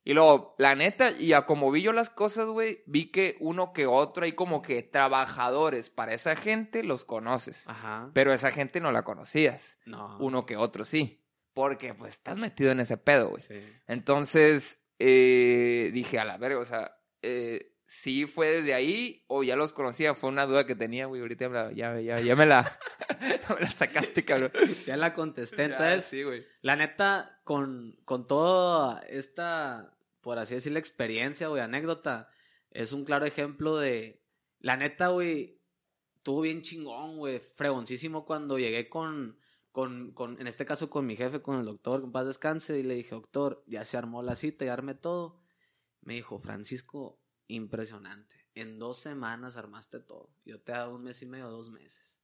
Y luego, la neta, y a como vi yo las cosas, güey, vi que uno que otro hay como que trabajadores para esa gente los conoces. Ajá. Pero esa gente no la conocías. No. Uno que otro sí. Porque pues estás metido en ese pedo, güey. Sí. Entonces, eh, dije, a la verga, o sea, eh, sí fue desde ahí o ya los conocía. Fue una duda que tenía, güey. Ahorita la- ya, ya, ya me la, me la sacaste, cabrón. Ya la contesté. Ya, Entonces, sí, güey. la neta, con, con toda esta, por así decirlo, experiencia, güey, anécdota, es un claro ejemplo de. La neta, güey, estuvo bien chingón, güey, fregoncísimo cuando llegué con, con, con, en este caso con mi jefe, con el doctor, con paz descanse, y le dije, doctor, ya se armó la cita, ya armé todo. Me dijo, Francisco, impresionante. En dos semanas armaste todo. Yo te hago un mes y medio, dos meses.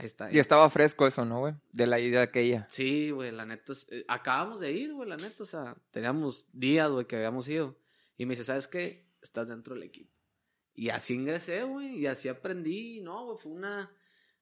Ahí está. Y estaba fresco eso, ¿no, güey? De la idea aquella. Sí, güey, la neta. eh, acabamos de ir, güey, la neta. O sea, teníamos días, güey, que habíamos ido. Y me dice, ¿sabes qué? Estás dentro del equipo. Y así ingresé, güey, y así aprendí. No, güey, fue una.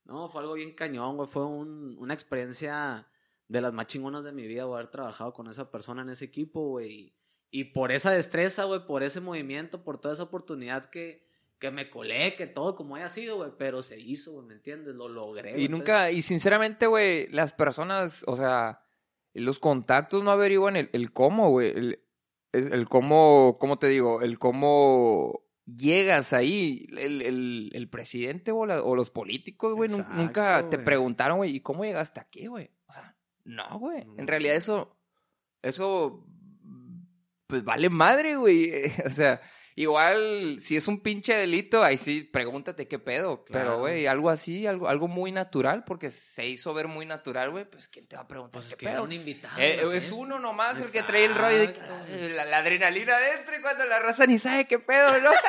No, fue algo bien cañón, güey. Fue un- una experiencia de las más chingonas de mi vida, güey, haber trabajado con esa persona en ese equipo, güey. Y por esa destreza, güey, por ese movimiento, por toda esa oportunidad que, que me colé, que todo como haya sido, güey, pero se hizo, güey, ¿me entiendes? Lo logré. güey. Y nunca, y sinceramente, güey, las personas, o sea, los contactos no averiguan el, el cómo, güey. El, cómo, ¿cómo te digo? El cómo llegas ahí. El, el, el presidente o, la- o los políticos, güey, Exacto, nunca te preguntaron, güey, ¿y cómo llegaste aquí, güey? O sea, no, güey. En realidad eso, eso, pues vale madre, güey. O sea, Igual, si es un pinche delito, ahí sí, pregúntate qué pedo. Pero, güey, algo así, algo, algo muy natural, porque se hizo ver muy natural, güey, pues ¿quién te va a preguntar Pues es qué que pedo? un invitado. Eh, es uno nomás el que trae el rollo de Exacto. la, la adrenalina adentro y cuando la raza ni sabe qué pedo, ¿no?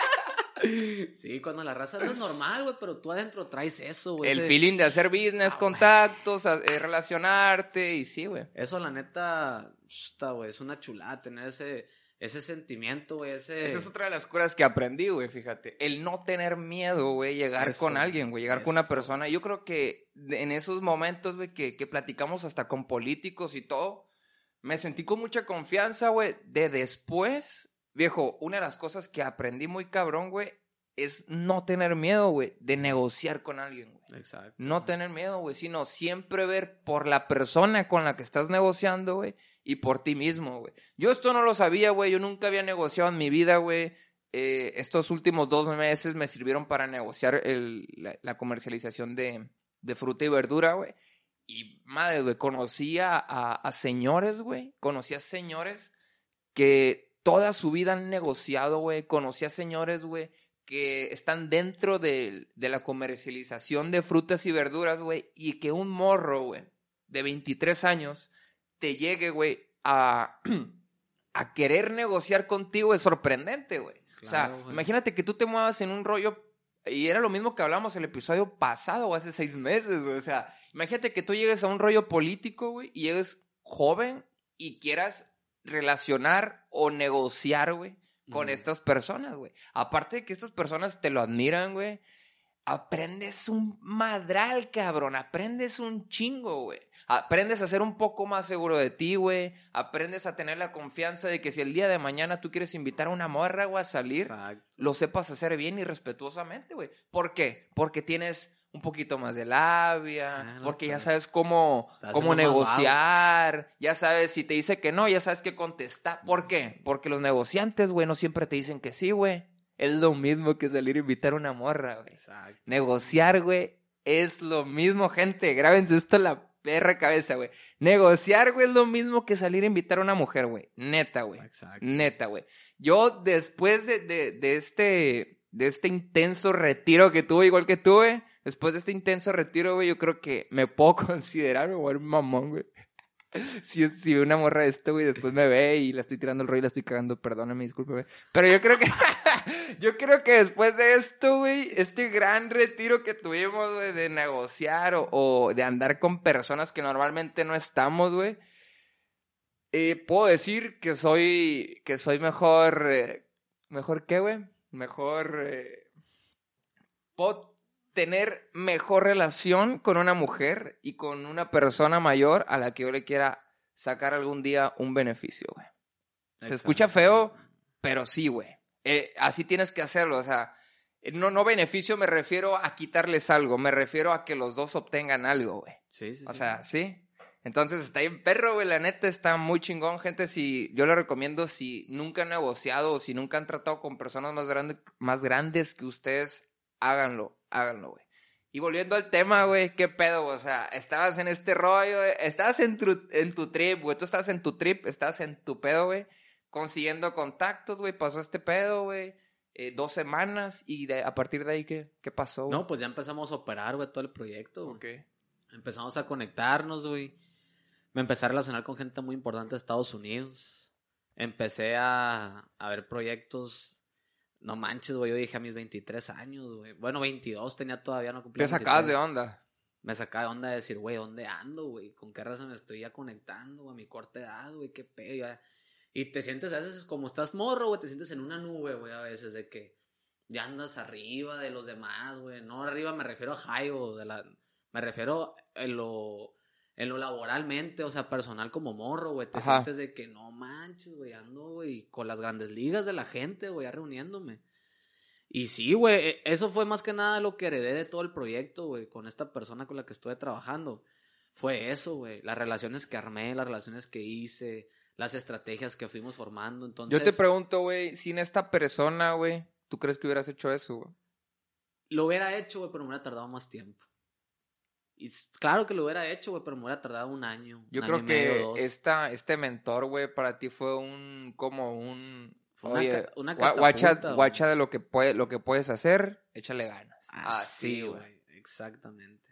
Sí, cuando la raza no es normal, güey, pero tú adentro traes eso, güey. el ese- feeling de hacer business, Ah, contactos, a- eh, relacionarte y sí, güey. Eso, la neta, está, güey, es una chulada tener ese, ese sentimiento, güey, ese... Esa es otra de las cosas que aprendí, güey, fíjate. El no tener miedo, güey, llegar Eso, con alguien, güey, llegar con una persona. Yo creo que en esos momentos, güey, que, que platicamos hasta con políticos y todo, me sentí con mucha confianza, güey, de después, viejo, una de las cosas que aprendí muy cabrón, güey, es no tener miedo, güey, de negociar con alguien, güey. Exacto. No tener miedo, güey, sino siempre ver por la persona con la que estás negociando, güey, y por ti mismo, güey. Yo esto no lo sabía, güey, yo nunca había negociado en mi vida, güey. Eh, estos últimos dos meses me sirvieron para negociar el- la, la comercialización de, de fruta y verdura, güey. Y madre, güey, conocí a, a- señores, güey. Conocí a señores que toda su vida han negociado, güey. Conocí a señores, güey, que están dentro de, de la comercialización de frutas y verduras, güey. Y que un morro, güey, de 23 años, te llegue, güey, a, a querer negociar contigo es sorprendente, güey. o sea, imagínate que tú te muevas en un rollo y era lo mismo que hablamos el episodio pasado o hace seis meses, güey. O sea, imagínate que tú llegues a un rollo político, güey, y llegues joven y quieras relacionar o negociar, güey, con estas personas, güey. Aparte de que estas personas te lo admiran, güey, aprendes un madral, cabrón. Aprendes un chingo, güey. Aprendes a ser un poco más seguro de ti, güey. Aprendes a tener la confianza de que si el día de mañana tú quieres invitar a una morra, güey, a salir, Exacto. lo sepas hacer bien y respetuosamente, güey. ¿Por qué? Porque tienes un poquito más de labia, Ah, no, porque ya sabes cómo, cómo negociar, ya sabes si te dice que no, ya sabes qué contestar. ¿Por qué? Porque los negociantes, güey, no siempre te dicen que sí, güey. Es lo mismo que salir a invitar a una morra, güey. Exacto. Negociar, güey, es lo mismo, gente. Grábense esto en la perra cabeza, güey. Negociar, güey, es lo mismo que salir a invitar a una mujer, güey. Neta, güey. Exacto. Neta, güey. Yo después de, de, de este de este intenso retiro que tuve, igual que tuve, después de este intenso retiro, güey, yo creo que me puedo considerar, güey, un mamón, güey. Si, si una morra de esto, güey, después me ve y la estoy tirando el rollo y la estoy cagando, perdóname, disculpe, güey. Pero yo creo que, yo creo que después de esto, güey, este gran retiro que tuvimos, güey, de negociar o, de andar con personas que normalmente no estamos, güey, eh, puedo decir que soy, que soy mejor, eh, mejor qué, güey, mejor, eh, puedo tener mejor relación con una mujer y con una persona mayor a la que yo le quiera sacar algún día un beneficio, güey. Se escucha feo, pero sí, güey. Eh, así tienes que hacerlo, o sea, eh, no, no beneficio me refiero a quitarles algo, me refiero a que los dos obtengan algo, güey. Sí, sí, O sí. sea, sí. Entonces está bien perro, güey. La neta está muy chingón, gente. Si yo le recomiendo, si nunca han negociado o si nunca han tratado con personas más, grandes más grandes que ustedes, háganlo, háganlo, güey. Y volviendo al tema, güey, qué pedo, güey? o sea, estabas en este rollo, güey, estabas en tu, en tu trip, güey, tú estabas en tu trip, estabas en tu pedo, güey, consiguiendo contactos, güey, pasó este pedo, güey, eh, dos semanas, y de, a partir de ahí, ¿qué, qué pasó? güey? No, pues ya empezamos a operar, güey, todo el proyecto. güey. Empezamos a conectarnos, güey. Me empecé a relacionar con gente muy importante de Estados Unidos. Empecé a, a ver proyectos. No manches, güey. Yo dije a mis 23 años, güey. Bueno, 22 tenía todavía, no cumplía. Te sacabas de 23. onda. Me sacaba de onda de decir, güey, ¿dónde ando, güey? ¿Con qué razón me estoy ya conectando, güey? A mi corta edad, güey, qué pedo. ya. Y te sientes a veces como estás morro, güey, te sientes en una nube, güey, a veces de que ya andas arriba de los demás, güey. No arriba me refiero a high o de la... Me refiero en lo, en lo laboralmente, o sea, personal como morro, güey. Te Ajá. sientes de que no manches, güey, ando, güey, con las grandes ligas de la gente, güey, ya reuniéndome. Y sí, güey, e- eso fue más que nada lo que heredé de todo el proyecto, güey, con esta persona con la que estuve trabajando. Fue eso, güey, las relaciones que armé, las relaciones que hice, las estrategias que fuimos formando. Entonces, Yo te pregunto, güey, sin esta persona, güey, ¿tú crees que hubieras hecho eso, güey? lo hubiera hecho, güey, pero me hubiera tardado más tiempo. Y claro que lo hubiera hecho, güey, pero me hubiera tardado un año. Yo un creo año y medio, que esta, este mentor, güey, para ti fue un, como un, Fue una Oye, una gua- guacha, de lo que, puede, lo que puedes hacer, échale ganas. Así, güey. Exactamente.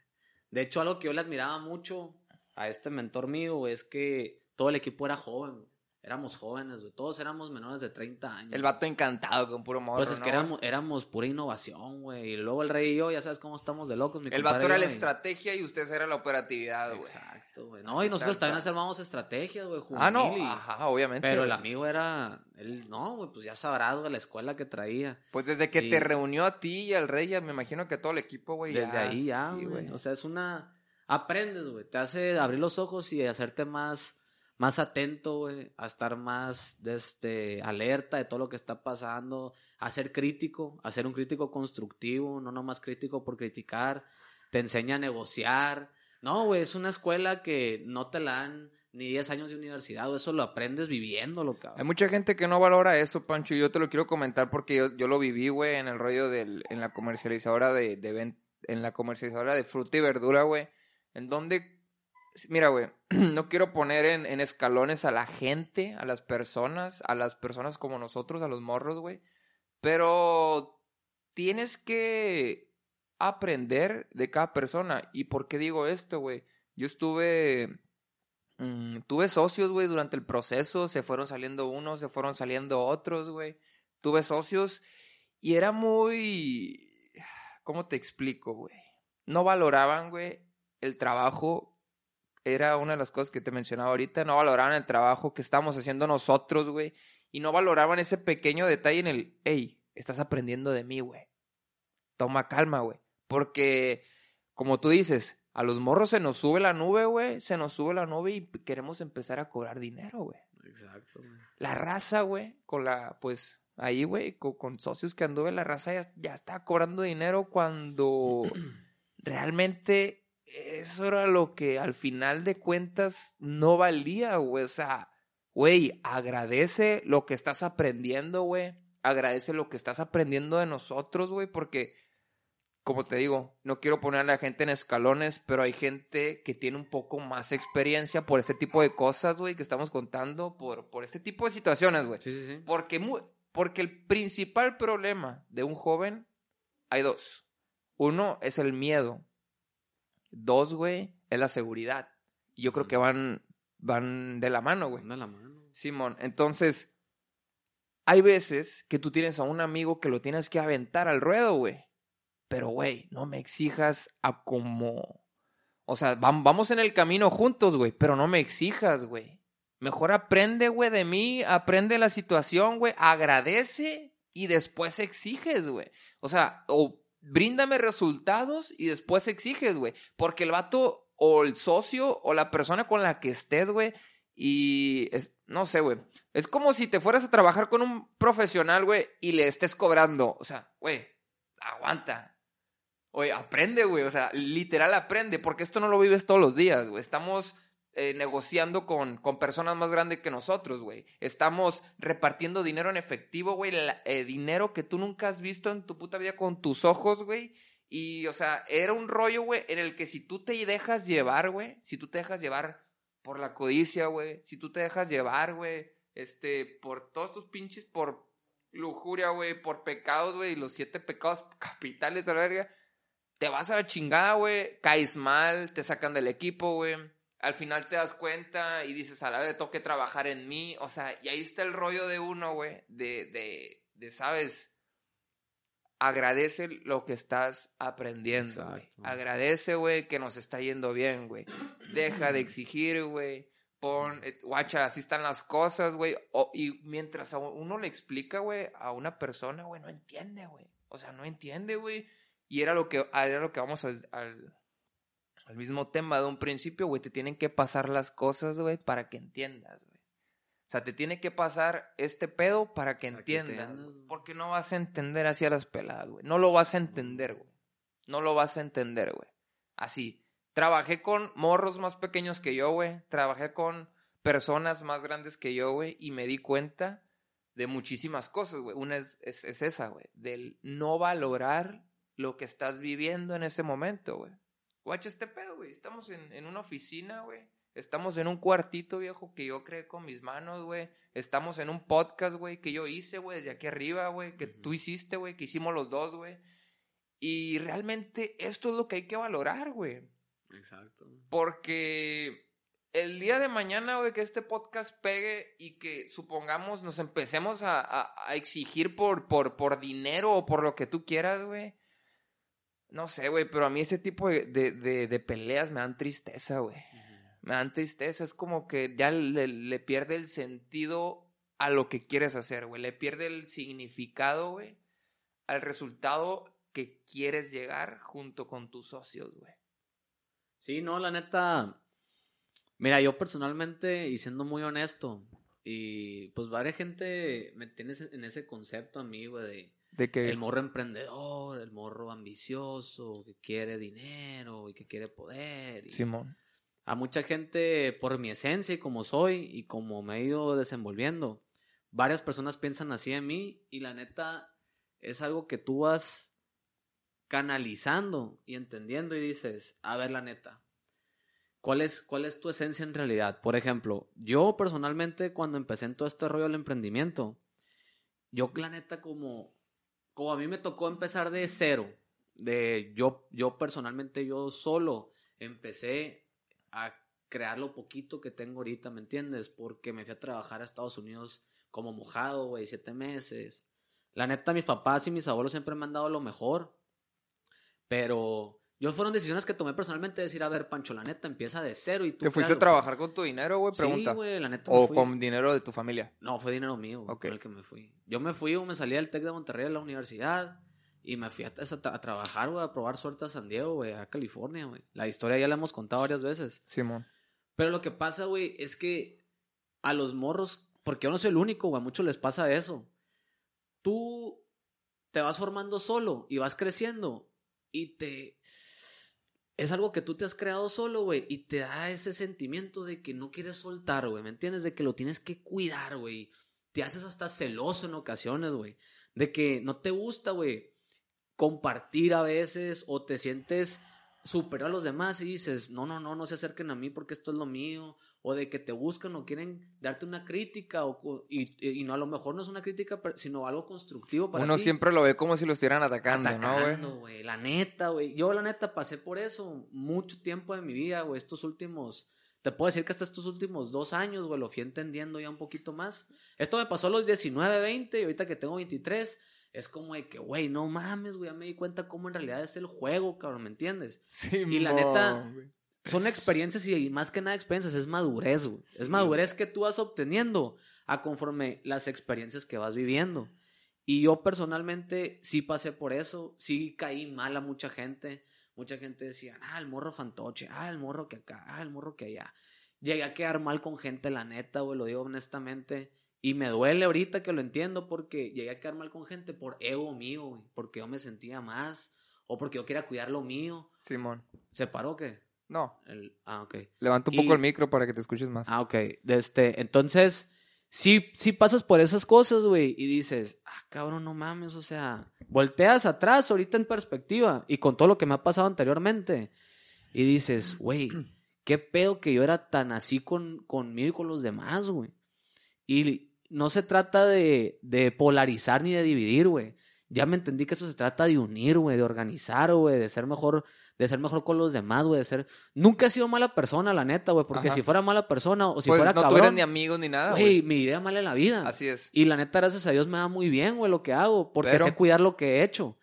De hecho, algo que yo le admiraba mucho a este mentor mío es que todo el equipo era joven. Éramos jóvenes, güey. Todos éramos menores de 30 años. El vato encantado con puro morro, Pues es que ¿no, éramos, éramos pura innovación, güey. Y luego el rey y yo, ya sabes cómo estamos de locos, mi El vato era la estrategia y ustedes era la operatividad, güey. Exacto, güey. Así No, y nosotros también plan. armábamos estrategias, güey. Ah, no, y- ajá, obviamente. Pero el amigo era. Él, no, güey, pues ya sabrás, güey, la escuela que traía. Pues desde que Y- te reunió a ti y al rey, ya me imagino que todo el equipo, güey. Desde ya- ahí ya, sí, güey. O sea, es una. Aprendes, güey. Te hace abrir los ojos y hacerte más, más atento, güey. A estar más de este, alerta de todo lo que está pasando. A ser crítico, a ser un crítico constructivo, no nomás crítico por criticar. Te enseña a negociar. No, güey, es una escuela que no te la dan ni 10 años de universidad, güey. Eso lo aprendes viviéndolo, Hay cabrón. mucha gente que no valora eso, Pancho, y yo te lo quiero comentar porque yo, yo lo viví, güey, en el rollo del, en la comercializadora de, de en la comercializadora de fruta y verdura, güey, en donde, mira, güey, no quiero poner en, escalones a la gente, a las personas, a las personas como nosotros, a los morros, güey, pero tienes que aprender de cada persona. ¿Y por qué digo esto, güey? Yo estuve Mm, tuve socios, güey, durante el proceso. Se fueron saliendo unos, se fueron saliendo otros, güey. Tuve socios y era muy... ¿Cómo te explico, güey? No valoraban, güey, el trabajo. Era una de las cosas que te mencionaba ahorita. No valoraban el trabajo que estamos haciendo nosotros, güey. Y no valoraban ese pequeño detalle en el, hey, estás aprendiendo de mí, güey. Toma calma, güey. Porque, como tú dices, a los morros se nos sube la nube, güey. Se nos sube la nube y queremos empezar a cobrar dinero, güey. Exacto, güey. La raza, güey, con la, pues, ahí, güey, con, con socios que anduve, la raza ya, ya está cobrando dinero cuando realmente eso era lo que al final de cuentas no valía, güey. O sea, güey, agradece lo que estás aprendiendo, güey. Agradece lo que estás aprendiendo de nosotros, güey, porque como te digo, no quiero poner a la gente en escalones, pero hay gente que tiene un poco más experiencia por este tipo de cosas, güey, que estamos contando, por, por este tipo de situaciones, güey. Sí, sí, sí. Porque, porque el principal problema de un joven, hay dos. Uno es el miedo. Dos, güey, es la seguridad. Y yo creo que van, van de la mano, güey. Anda la mano. Simón, entonces, hay veces que tú tienes a un amigo que lo tienes que aventar al ruedo, güey. Pero, güey, no me exijas a como... O sea, vam- vamos en el camino juntos, güey, pero no me exijas, güey. Mejor aprende, güey, de mí, aprende la situación, güey, agradece y después exiges, güey. O sea, o bríndame resultados y después exiges, güey. Porque el vato o el socio o la persona con la que estés, güey, y es, no sé, güey. Es como si te fueras a trabajar con un profesional, güey, y le estés cobrando. O sea, güey, aguanta. Oye, aprende, güey. O sea, literal aprende, porque esto no lo vives todos los días, güey. Estamos eh, negociando con, con personas más grandes que nosotros, güey. Estamos repartiendo dinero en efectivo, güey. eh, dinero que tú nunca has visto en tu puta vida con tus ojos, güey. Y, o sea, era un rollo, güey, en el que si tú te dejas llevar, güey, si tú te dejas llevar por la codicia, güey, si tú te dejas llevar, güey, este, por todos tus pinches, por lujuria, güey, por pecados, güey, y los siete pecados capitales a la verga, te vas a la chingada, güey, caes mal, te sacan del equipo, güey. Al final te das cuenta y dices, a la vez tengo que trabajar en mí. O sea, y ahí está el rollo de uno, güey, de, de, de, ¿sabes? Agradece lo que estás aprendiendo, güey. Agradece, güey, que nos está yendo bien, güey. Deja de exigir, güey. Pon, eh, guacha, así están las cosas, güey. Y mientras a uno le explica, güey, a una persona, güey, no entiende, güey. O sea, no entiende, güey. Y era lo que, era lo que vamos al, al, al mismo tema de un principio, güey. Te tienen que pasar las cosas, güey, para que entiendas, güey. O sea, te tiene que pasar este pedo para que Para entiendas. Porque no vas a entender así a las peladas, güey. No lo vas a entender, güey. No lo vas a entender, güey. Así. Trabajé con morros más pequeños que yo, güey. Trabajé con personas más grandes que yo, güey. Y me di cuenta de muchísimas cosas, güey. Una es, es, es esa, güey. Del no valorar lo que estás viviendo en ese momento, güey. Guacha este pedo, güey. Estamos en, en una oficina, güey. Estamos en un cuartito, viejo, que yo creé con mis manos, güey. Estamos en un podcast, güey, que yo hice, güey, desde aquí arriba, güey, que tú hiciste, güey, que hicimos los dos, güey. Y realmente esto es lo que hay que valorar, güey. Exacto. Porque el día de mañana, güey, que este podcast pegue y que supongamos nos empecemos a, a- a exigir por, por, por dinero o por lo que tú quieras, güey. No sé, güey, pero a mí ese tipo de, de, de- de peleas me dan tristeza, güey. Me dan tristeza. Es como que ya le, le pierde el sentido a lo que quieres hacer, güey. Le pierde el significado, güey, al resultado que quieres llegar junto con tus socios, güey. Sí, no, la neta. Mira, yo personalmente, y siendo muy honesto, y pues varias gente me tiene en ese concepto a mí, güey, de De que... el morro emprendedor, el morro ambicioso, que quiere dinero y que quiere poder. y- Simón. a mucha gente, por mi esencia y como soy y como me he ido desenvolviendo, varias personas piensan así en mí y la neta es algo que tú vas canalizando y entendiendo y dices, a ver la neta, ¿cuál es, cuál es tu esencia en realidad? Por ejemplo, yo personalmente cuando empecé en todo este rollo del emprendimiento, yo la neta como, como a mí me tocó empezar de cero, de yo, yo personalmente yo solo empecé a crear lo poquito que tengo ahorita, ¿me entiendes? Porque me fui a trabajar a Estados Unidos como mojado, güey, siete meses. La neta, mis papás y mis abuelos siempre me han dado lo mejor. Pero yo fueron decisiones que tomé personalmente de decir, a ver, Pancho, la neta, empieza de cero y tú... ¿Te fuiste a créalo". trabajar con tu dinero, güey? Pregunta. Sí, güey, la neta me ¿O fui. con dinero de tu familia? No, fue dinero mío, güey, con el que me fui. Yo me fui, güey, me salí del TEC de Monterrey a la universidad y me fui a, a- a trabajar, güey, a probar suerte a San Diego, güey, a California, güey. La historia ya la hemos contado varias veces. Simón. Pero lo que pasa, güey, es que a los morros, porque yo no soy el único, güey, a muchos les pasa eso. Tú te vas formando solo y vas creciendo y te... Es algo que tú te has creado solo, güey, y te da ese sentimiento de que no quieres soltar, güey, ¿me entiendes? De que lo tienes que cuidar, güey. Te haces hasta celoso en ocasiones, güey. De que no te gusta, güey, compartir a veces o te sientes superior a los demás y dices, no, no, no, no se acerquen a mí porque esto es lo mío, o de que te buscan o quieren darte una crítica, o, y, y no a lo mejor no es una crítica, sino algo constructivo para Uno ti. siempre lo ve como si lo estuvieran atacando, ¿no, Atacando, güey? güey? La neta, güey. Yo, la neta, pasé por eso mucho tiempo de mi vida, güey. Estos últimos. Te puedo decir que hasta estos últimos dos años, güey, lo fui entendiendo ya un poquito más. Esto me pasó a los 19, 20, y ahorita que tengo 23, es como de que, güey, no mames, güey, ya me di cuenta cómo en realidad es el juego, cabrón, ¿me entiendes? Y la neta. Son experiencias y más que nada experiencias, es madurez, güey. Sí, es madurez que tú vas obteniendo a conforme las experiencias que vas viviendo. Y yo personalmente sí pasé por eso, sí caí mal a mucha gente. Mucha gente decía, ah, el morro fantoche, ah, el morro que acá, ah, el morro que allá. Llegué a quedar mal con gente, la neta, güey, lo digo honestamente. Y me duele ahorita que lo entiendo porque llegué a quedar mal con gente por ego mío, güey. Porque yo me sentía más o porque yo quería cuidar lo mío. Simón. ¿Se paró qué? No, El- ah, ok. levanta un Y- poco el micro para que te escuches más. Ah, ok. Este, entonces, sí, sí pasas por esas cosas, güey, y dices, ah, cabrón, no mames, o sea, volteas atrás ahorita en perspectiva y con todo lo que me ha pasado anteriormente, y dices, güey, qué pedo que yo era tan así con, conmigo y con los demás, güey. Y no se trata de, de polarizar ni de dividir, güey. Ya me entendí que eso se trata de unir, güey, de organizar, güey, de ser mejor, de ser mejor con los demás, güey, de ser... Nunca he sido mala persona, la neta, güey, porque Ajá. si fuera mala persona o si pues fuera no cabrón, tuvieras ni amigos ni nada, güey, me iría mal en la vida. Así es. Y la neta, gracias a Dios me va muy bien, güey, lo que hago, porque Pero- sé cuidar lo que he hecho.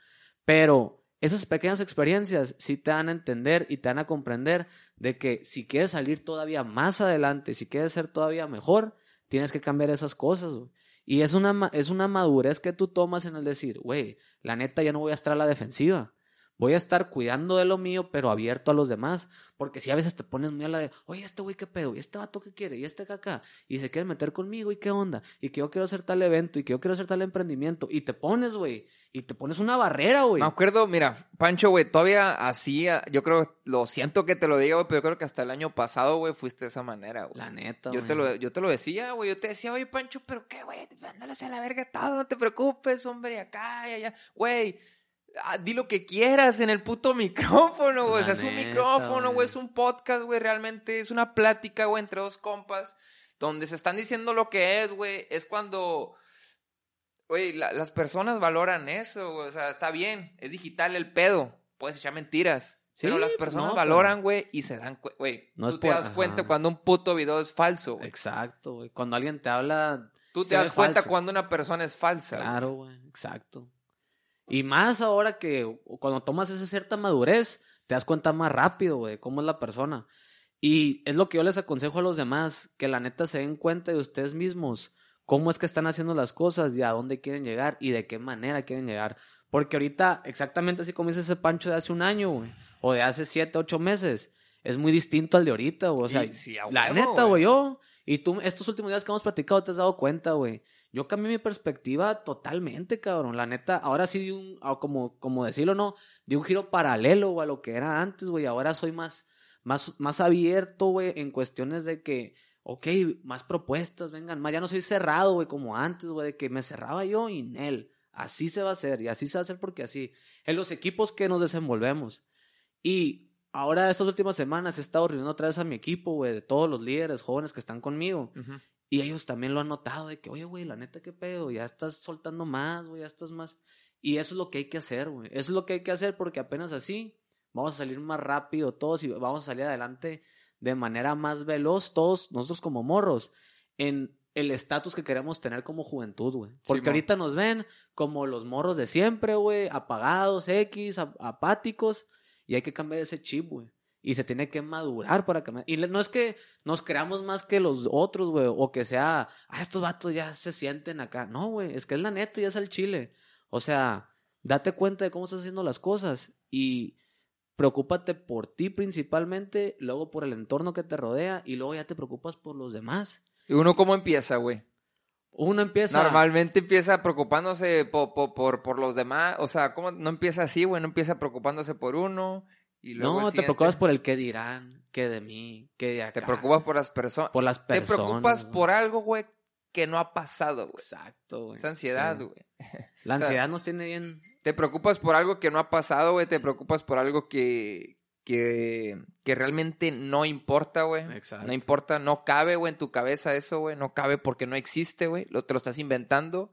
Pero esas pequeñas experiencias sí te dan a entender y te dan a comprender de que si quieres salir todavía más adelante, si quieres ser todavía mejor, tienes que cambiar esas cosas, güey. Y es una, es una madurez que tú tomas en el decir, güey, la neta ya no voy a estar a la defensiva. Voy a estar cuidando de lo mío, pero abierto a los demás. Porque si a veces te pones muy a la de, oye, este güey qué pedo, y este vato qué quiere, y este acá, y se quiere meter conmigo, y qué onda, y que yo quiero hacer tal evento, y que yo quiero hacer tal emprendimiento, y te pones, güey, y te pones una barrera, güey. Me acuerdo, mira, Pancho, güey, todavía así, ah, yo creo, lo siento que te lo diga, güey, pero creo que hasta el año pasado, güey, fuiste de esa manera, güey. La neta, Yo güey. te, lo, yo te lo decía, güey. Yo te decía, oye, Pancho, pero qué, güey, mándalos a la verga todo, no te preocupes, hombre, acá y allá. Güey, ah, di lo que quieras en el puto micrófono, güey. O sea, es un micrófono, güey. Es un podcast, güey. Realmente es una plática, güey, entre dos compas. Donde se están diciendo lo que es, güey. Es cuando. Güey, la- las personas valoran eso, güey. O sea, está bien. Es digital el pedo. Puedes echar mentiras. Sí, pero las pues, personas no, valoran, güey, y se dan cuenta, güey. No es te por- das cuenta ajá. cuando un puto video es falso, güey. Exacto, güey. Cuando alguien te habla, Tú te das cuenta falso. cuando una persona es falsa. claro, güey, exacto. Y más ahora que cuando tomas esa cierta madurez, te das cuenta más rápido, güey, cómo es la persona. Y es lo que yo les aconsejo a los demás, que la neta se den cuenta de ustedes mismos, cómo es que están haciendo las cosas y a dónde quieren llegar y de qué manera quieren llegar. Porque ahorita, exactamente así como dice ese Pancho de hace un año, güey, o de hace siete, ocho meses, es muy distinto al de ahorita, güey. O sea, sí, la huevo, neta, güey. yo, y tú, estos últimos días que hemos platicado, te has dado cuenta, güey. Yo cambié mi perspectiva totalmente, cabrón. La neta, ahora sí un, como, como decirlo, no, di un giro paralelo, güey, a lo que era antes, güey. Ahora soy más, más, más abierto, güey, en cuestiones de que, ok, más propuestas, vengan, más. Ya no soy cerrado, güey, como antes, güey, de que me cerraba yo y en él. Así se va a hacer y así se va a hacer porque así. En los equipos que nos desenvolvemos. Y ahora, estas últimas semanas, he estado reuniendo otra vez a mi equipo, güey, de todos los líderes jóvenes que están conmigo. Ujú. Y ellos también lo han notado, de que, oye, güey, la neta, qué pedo, ya estás soltando más, güey, ya estás más. Y eso es lo que hay que hacer, güey. Eso es lo que hay que hacer porque apenas así vamos a salir más rápido todos y vamos a salir adelante de manera más veloz, todos nosotros como morros, en el estatus que queremos tener como juventud, güey. Porque ahorita nos ven como los morros de siempre, güey, apagados, X, ap- apáticos, y hay que cambiar ese chip, güey. Y se tiene que madurar para cambiar. Y no es que nos creamos más que los otros, güey, o que sea, ah, estos vatos ya se sienten acá. No, güey, es que es la neta y es el chile. O sea, date cuenta de cómo estás haciendo las cosas y preocúpate por ti principalmente, luego por el entorno que te rodea y luego ya te preocupas por los demás. ¿Y uno cómo empieza, güey? Uno empieza... Normalmente empieza preocupándose po- po- por, por, los demás. O sea, ¿cómo no empieza así, güey? No empieza preocupándose por uno. Y luego No, te preocupas por el que dirán, que de mí, que de acá. Te preocupas por las personas. por las Te personas. preocupas güey. por algo, güey, que no ha pasado, güey. Exacto, güey. Esa ansiedad, Sí. güey. La O sea, ansiedad nos tiene bien... Te preocupas por algo que no ha pasado, güey. Te preocupas por algo que, que, que realmente no importa, güey. Exacto. No importa, no cabe, güey, en tu cabeza eso, güey. No cabe porque no existe, güey. Lo, te lo estás inventando.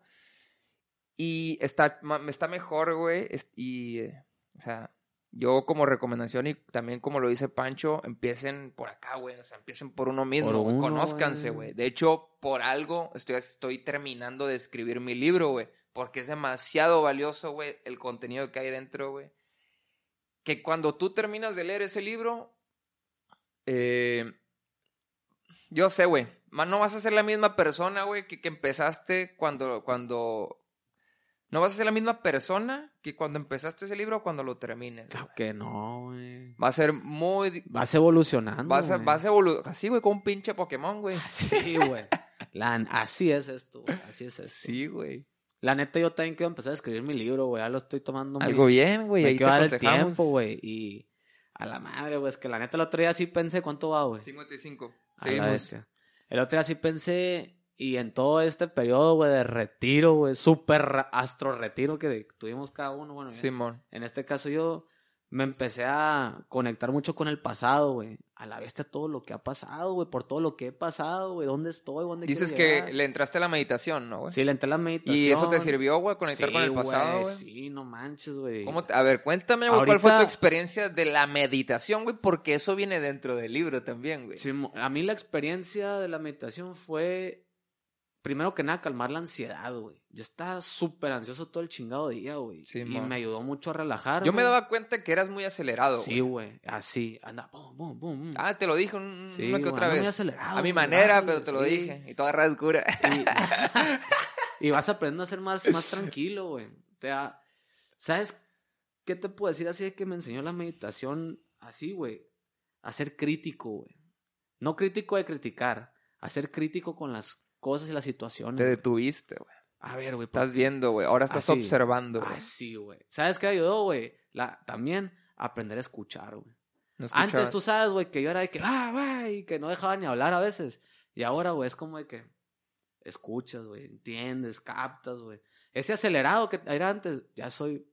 Y está, está mejor, güey. Y, eh, o sea, yo como recomendación y también como lo dice Pancho, empiecen por acá, güey. O sea, empiecen por uno mismo, Por güey. Conózcanse, güey. güey. De hecho, por algo estoy, estoy terminando de escribir mi libro, güey. Porque es demasiado valioso, güey, el contenido que hay dentro, güey. Que cuando tú terminas de leer ese libro, eh, yo sé, güey. No vas a ser la misma persona, güey, que, que empezaste cuando, cuando... No vas a ser la misma persona que cuando empezaste ese libro o cuando lo termines. Claro que no, güey. Va a ser muy... Vas evolucionando. Vas a, vas a evolu- Así, güey, como un pinche Pokémon, güey. Sí, güey. Así es esto, güey. Así es esto. Sí, güey. La neta, yo también quiero empezar a escribir mi libro, güey. Ya lo estoy tomando muy- Algo bien, güey. Me Ahí te quiero dar el tiempo, güey. Y a la madre, güey. Es que la neta, el otro día sí pensé cuánto va, güey. 55. A la Seguimos. bestia. El otro día sí pensé, y en todo este periodo, güey, de retiro, güey, súper astro retiro que tuvimos cada uno, bueno, Simón. en este caso yo me empecé a conectar mucho con el pasado, güey. A la bestia todo lo que ha pasado, güey, por todo lo que he pasado, güey, dónde estoy, dónde Dices que le entraste a la meditación, ¿no, güey? Sí, le entré a la meditación. ¿Y eso te sirvió, güey, conectar Sí, con el pasado, güey? Sí, no manches, güey. ¿Cómo te- A ver, cuéntame, güey, cuál fue tu Ahorita- experiencia de la meditación, güey, porque eso viene dentro del libro también, güey. Sí, a mí la experiencia de la meditación fue, primero que nada, calmar la ansiedad, güey. Yo estaba súper ansioso todo el chingado día, güey. Sí, y me ayudó mucho a relajar. Yo me daba cuenta que eras muy acelerado, güey. Sí, güey, así, anda, pum, pum. pum. Ah, te lo dije un- Sí, una que güey, otra ando muy vez. acelerado, A mi manera, pero te lo sí. dije. Y toda. Y, y vas aprendiendo a ser más, más tranquilo, güey. Te da- ¿Sabes qué te puedo decir así de que me enseñó la meditación así, güey? A ser crítico, güey. No crítico de criticar, a ser crítico con las cosas y las situaciones. Te detuviste, güey. A ver, güey. Estás viendo, güey. Ahora estás Así. observando, güey. Así, güey. ¿Sabes qué ayudó, güey? La, también aprender a escuchar, güey. No Antes tú sabes, güey, que yo era de que, ah, güey, que no dejaba ni hablar a veces. Y ahora, güey, es como de que escuchas, güey, entiendes, captas, güey. Ese acelerado que era antes, ya soy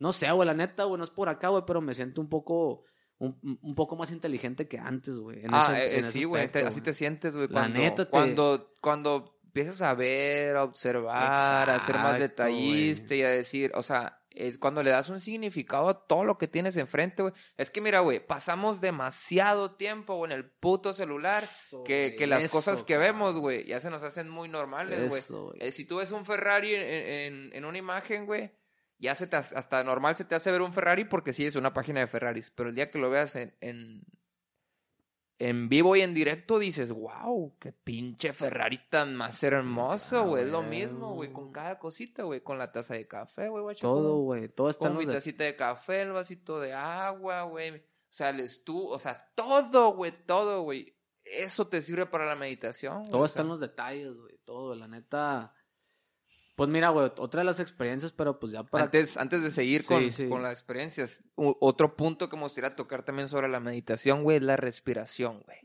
no sé, güey, la neta, güey, no es por acá, güey, pero me siento un poco, un, un poco más inteligente que antes, güey. en Ah, ese- eh, en ese sí, güey, así te sientes, güey. La Cuando, neta te- cuando, cuando empiezas a ver, a observar, a ser más Exacto, detallista y a decir, o sea, es cuando le das un significado a todo lo que tienes enfrente, güey. Es que mira, güey, pasamos demasiado tiempo güey, en el puto celular Eso, que, que las eso, cosas que vemos, güey, ya se nos hacen muy normales, güey. Eh, si tú ves un Ferrari en, en- en una imagen, güey, ya se te, hasta normal se te hace ver un Ferrari porque sí es una página de Ferraris. Pero el día que lo veas en, en, en vivo y en directo dices, wow, qué pinche Ferrari tan más hermoso, güey. Es lo mismo, güey, con cada cosita, güey. Con la taza de café, güey, Todo, güey, todo está en Con mi los de- tacita de café, el vasito de agua, güey. O sea, el estuvo, o sea, todo, güey, todo, güey. Eso te sirve para la meditación. Todo está en los detalles, güey, todo, la neta. Pues mira, güey, otra de las experiencias, pero pues ya para... Antes, antes de seguir con, sí. con las experiencias, otro punto que me gustaría tocar también sobre la meditación, güey, es la respiración, güey.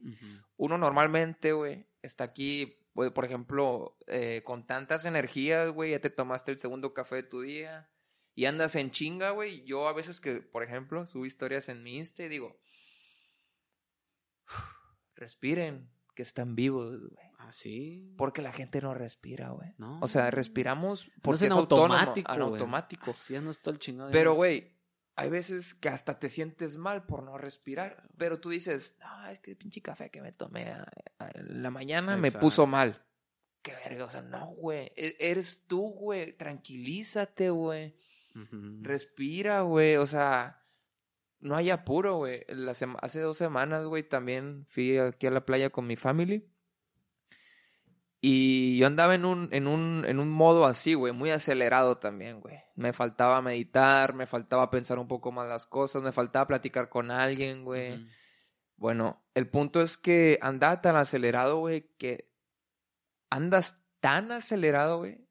Uno normalmente, güey, está aquí, güey, por ejemplo, eh, con tantas energías, güey, ya te tomaste el segundo café de tu día y andas en chinga, güey. Yo a veces que, por ejemplo, subo historias en mi Insta y digo, respiren, que están vivos, güey. Así. Porque la gente no respira, güey. No. O sea, respiramos No porque es es, en autónomo, automático, en güey. automático. Así es nuestro el chingado. Pero, güey, hay veces que hasta te sientes mal por no respirar. Pero tú dices, no, es que el pinche café que me tomé a- la mañana me puso mal. Qué verga, o sea, no, güey. E- Eres tú, güey. Tranquilízate, güey. Respira, güey. O sea, no hay apuro, güey. Hace dos semanas, güey, también fui aquí a la playa con mi family. Y yo andaba en un, en un, en un modo así, güey, muy acelerado también, güey. Me faltaba meditar, me faltaba pensar un poco más las cosas, me faltaba platicar con alguien, güey. Bueno, el punto es que andaba tan acelerado, güey, que andas tan acelerado, güey,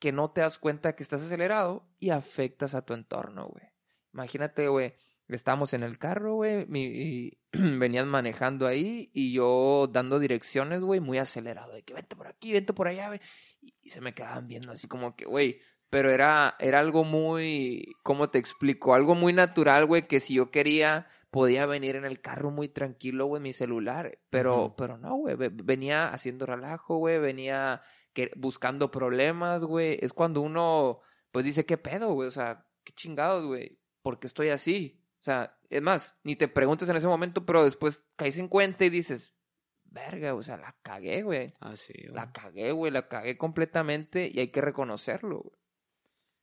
que no te das cuenta que estás acelerado y afectas a tu entorno, güey. Imagínate, güey, estábamos en el carro, güey, y venían manejando ahí y yo dando direcciones, güey, muy acelerado, de que vente por aquí, vente por allá, güey. Y, se me quedaban viendo así como que, güey, pero era, era algo muy, ¿cómo te explico? Algo muy natural, güey, que si yo quería, podía venir en el carro muy tranquilo, güey, mi celular. Pero, pero no, güey, ve- venía haciendo relajo, güey, venía que, buscando problemas, güey. Es cuando uno, pues dice, ¿qué pedo, güey? O sea, qué chingados, güey, ¿por qué estoy así? O sea, es más, ni te preguntes en ese momento, pero después caes en cuenta y dices, verga, o sea, la cagué, güey. Así, güey. La cagué, güey, la cagué completamente y hay que reconocerlo, güey.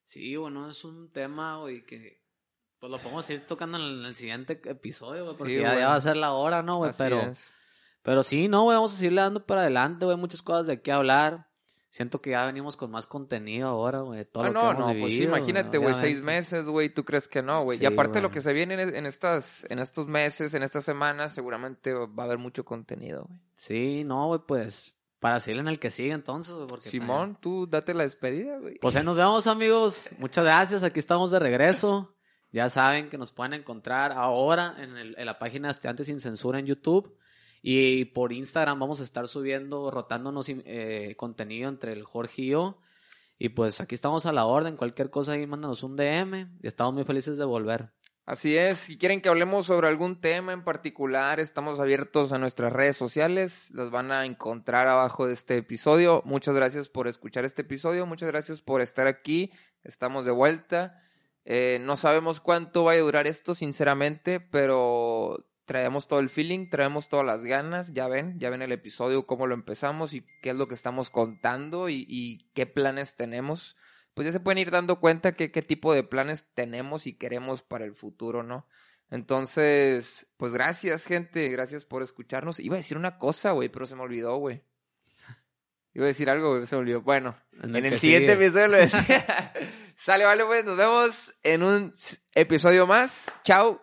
Sí, bueno, es un tema, güey, que pues lo podemos ir tocando en el, en el siguiente episodio, güey, porque Sí, ya, güey. ya va a ser la hora, ¿no, güey? Así Pero, es. pero sí, no, güey, vamos a seguirle dando para adelante, güey, muchas cosas de qué hablar. Siento que ya venimos con más contenido ahora, güey, de todo Ah, lo que no, hemos no, vivido. pues sí, imagínate, güey, seis meses, güey, ¿tú crees que no, güey? Sí, y aparte lo güey. que se viene en, estas, en estos meses, en estas semanas, seguramente va a haber mucho contenido, güey. Sí, no, güey, pues para seguir en el que sigue entonces, güey, porque... Simón, tú date la despedida, güey. Pues ahí nos vemos, amigos. Muchas gracias. Aquí estamos de regreso. Ya saben que nos pueden encontrar ahora en, el- en la página de Estudiantes Sin Censura en YouTube. Y por Instagram vamos a estar subiendo, rotándonos eh, contenido entre el Jorge y yo. Y pues aquí estamos a la orden. Cualquier cosa ahí, mándanos un DM. Y estamos muy felices de volver. Así es, si quieren que hablemos sobre algún tema en particular, estamos abiertos a nuestras redes sociales, los van a encontrar abajo de este episodio. Muchas gracias por escuchar este episodio, muchas gracias por estar aquí, estamos de vuelta. Eh, no sabemos cuánto va a durar esto, sinceramente, pero traemos todo el feeling, traemos todas las ganas, ya ven, ya ven el episodio, cómo lo empezamos y qué es lo que estamos contando y, y qué planes tenemos pues ya se pueden ir dando cuenta que qué tipo de planes tenemos y queremos para el futuro, ¿no? Entonces, pues gracias, gente, gracias por escucharnos. Iba a decir una cosa, güey, pero se me olvidó, güey. Iba a decir algo, güey, se me olvidó. Bueno, en el, siguiente sigue. episodio lo decía. Sale, vale, pues, nos vemos en un episodio más. Chao.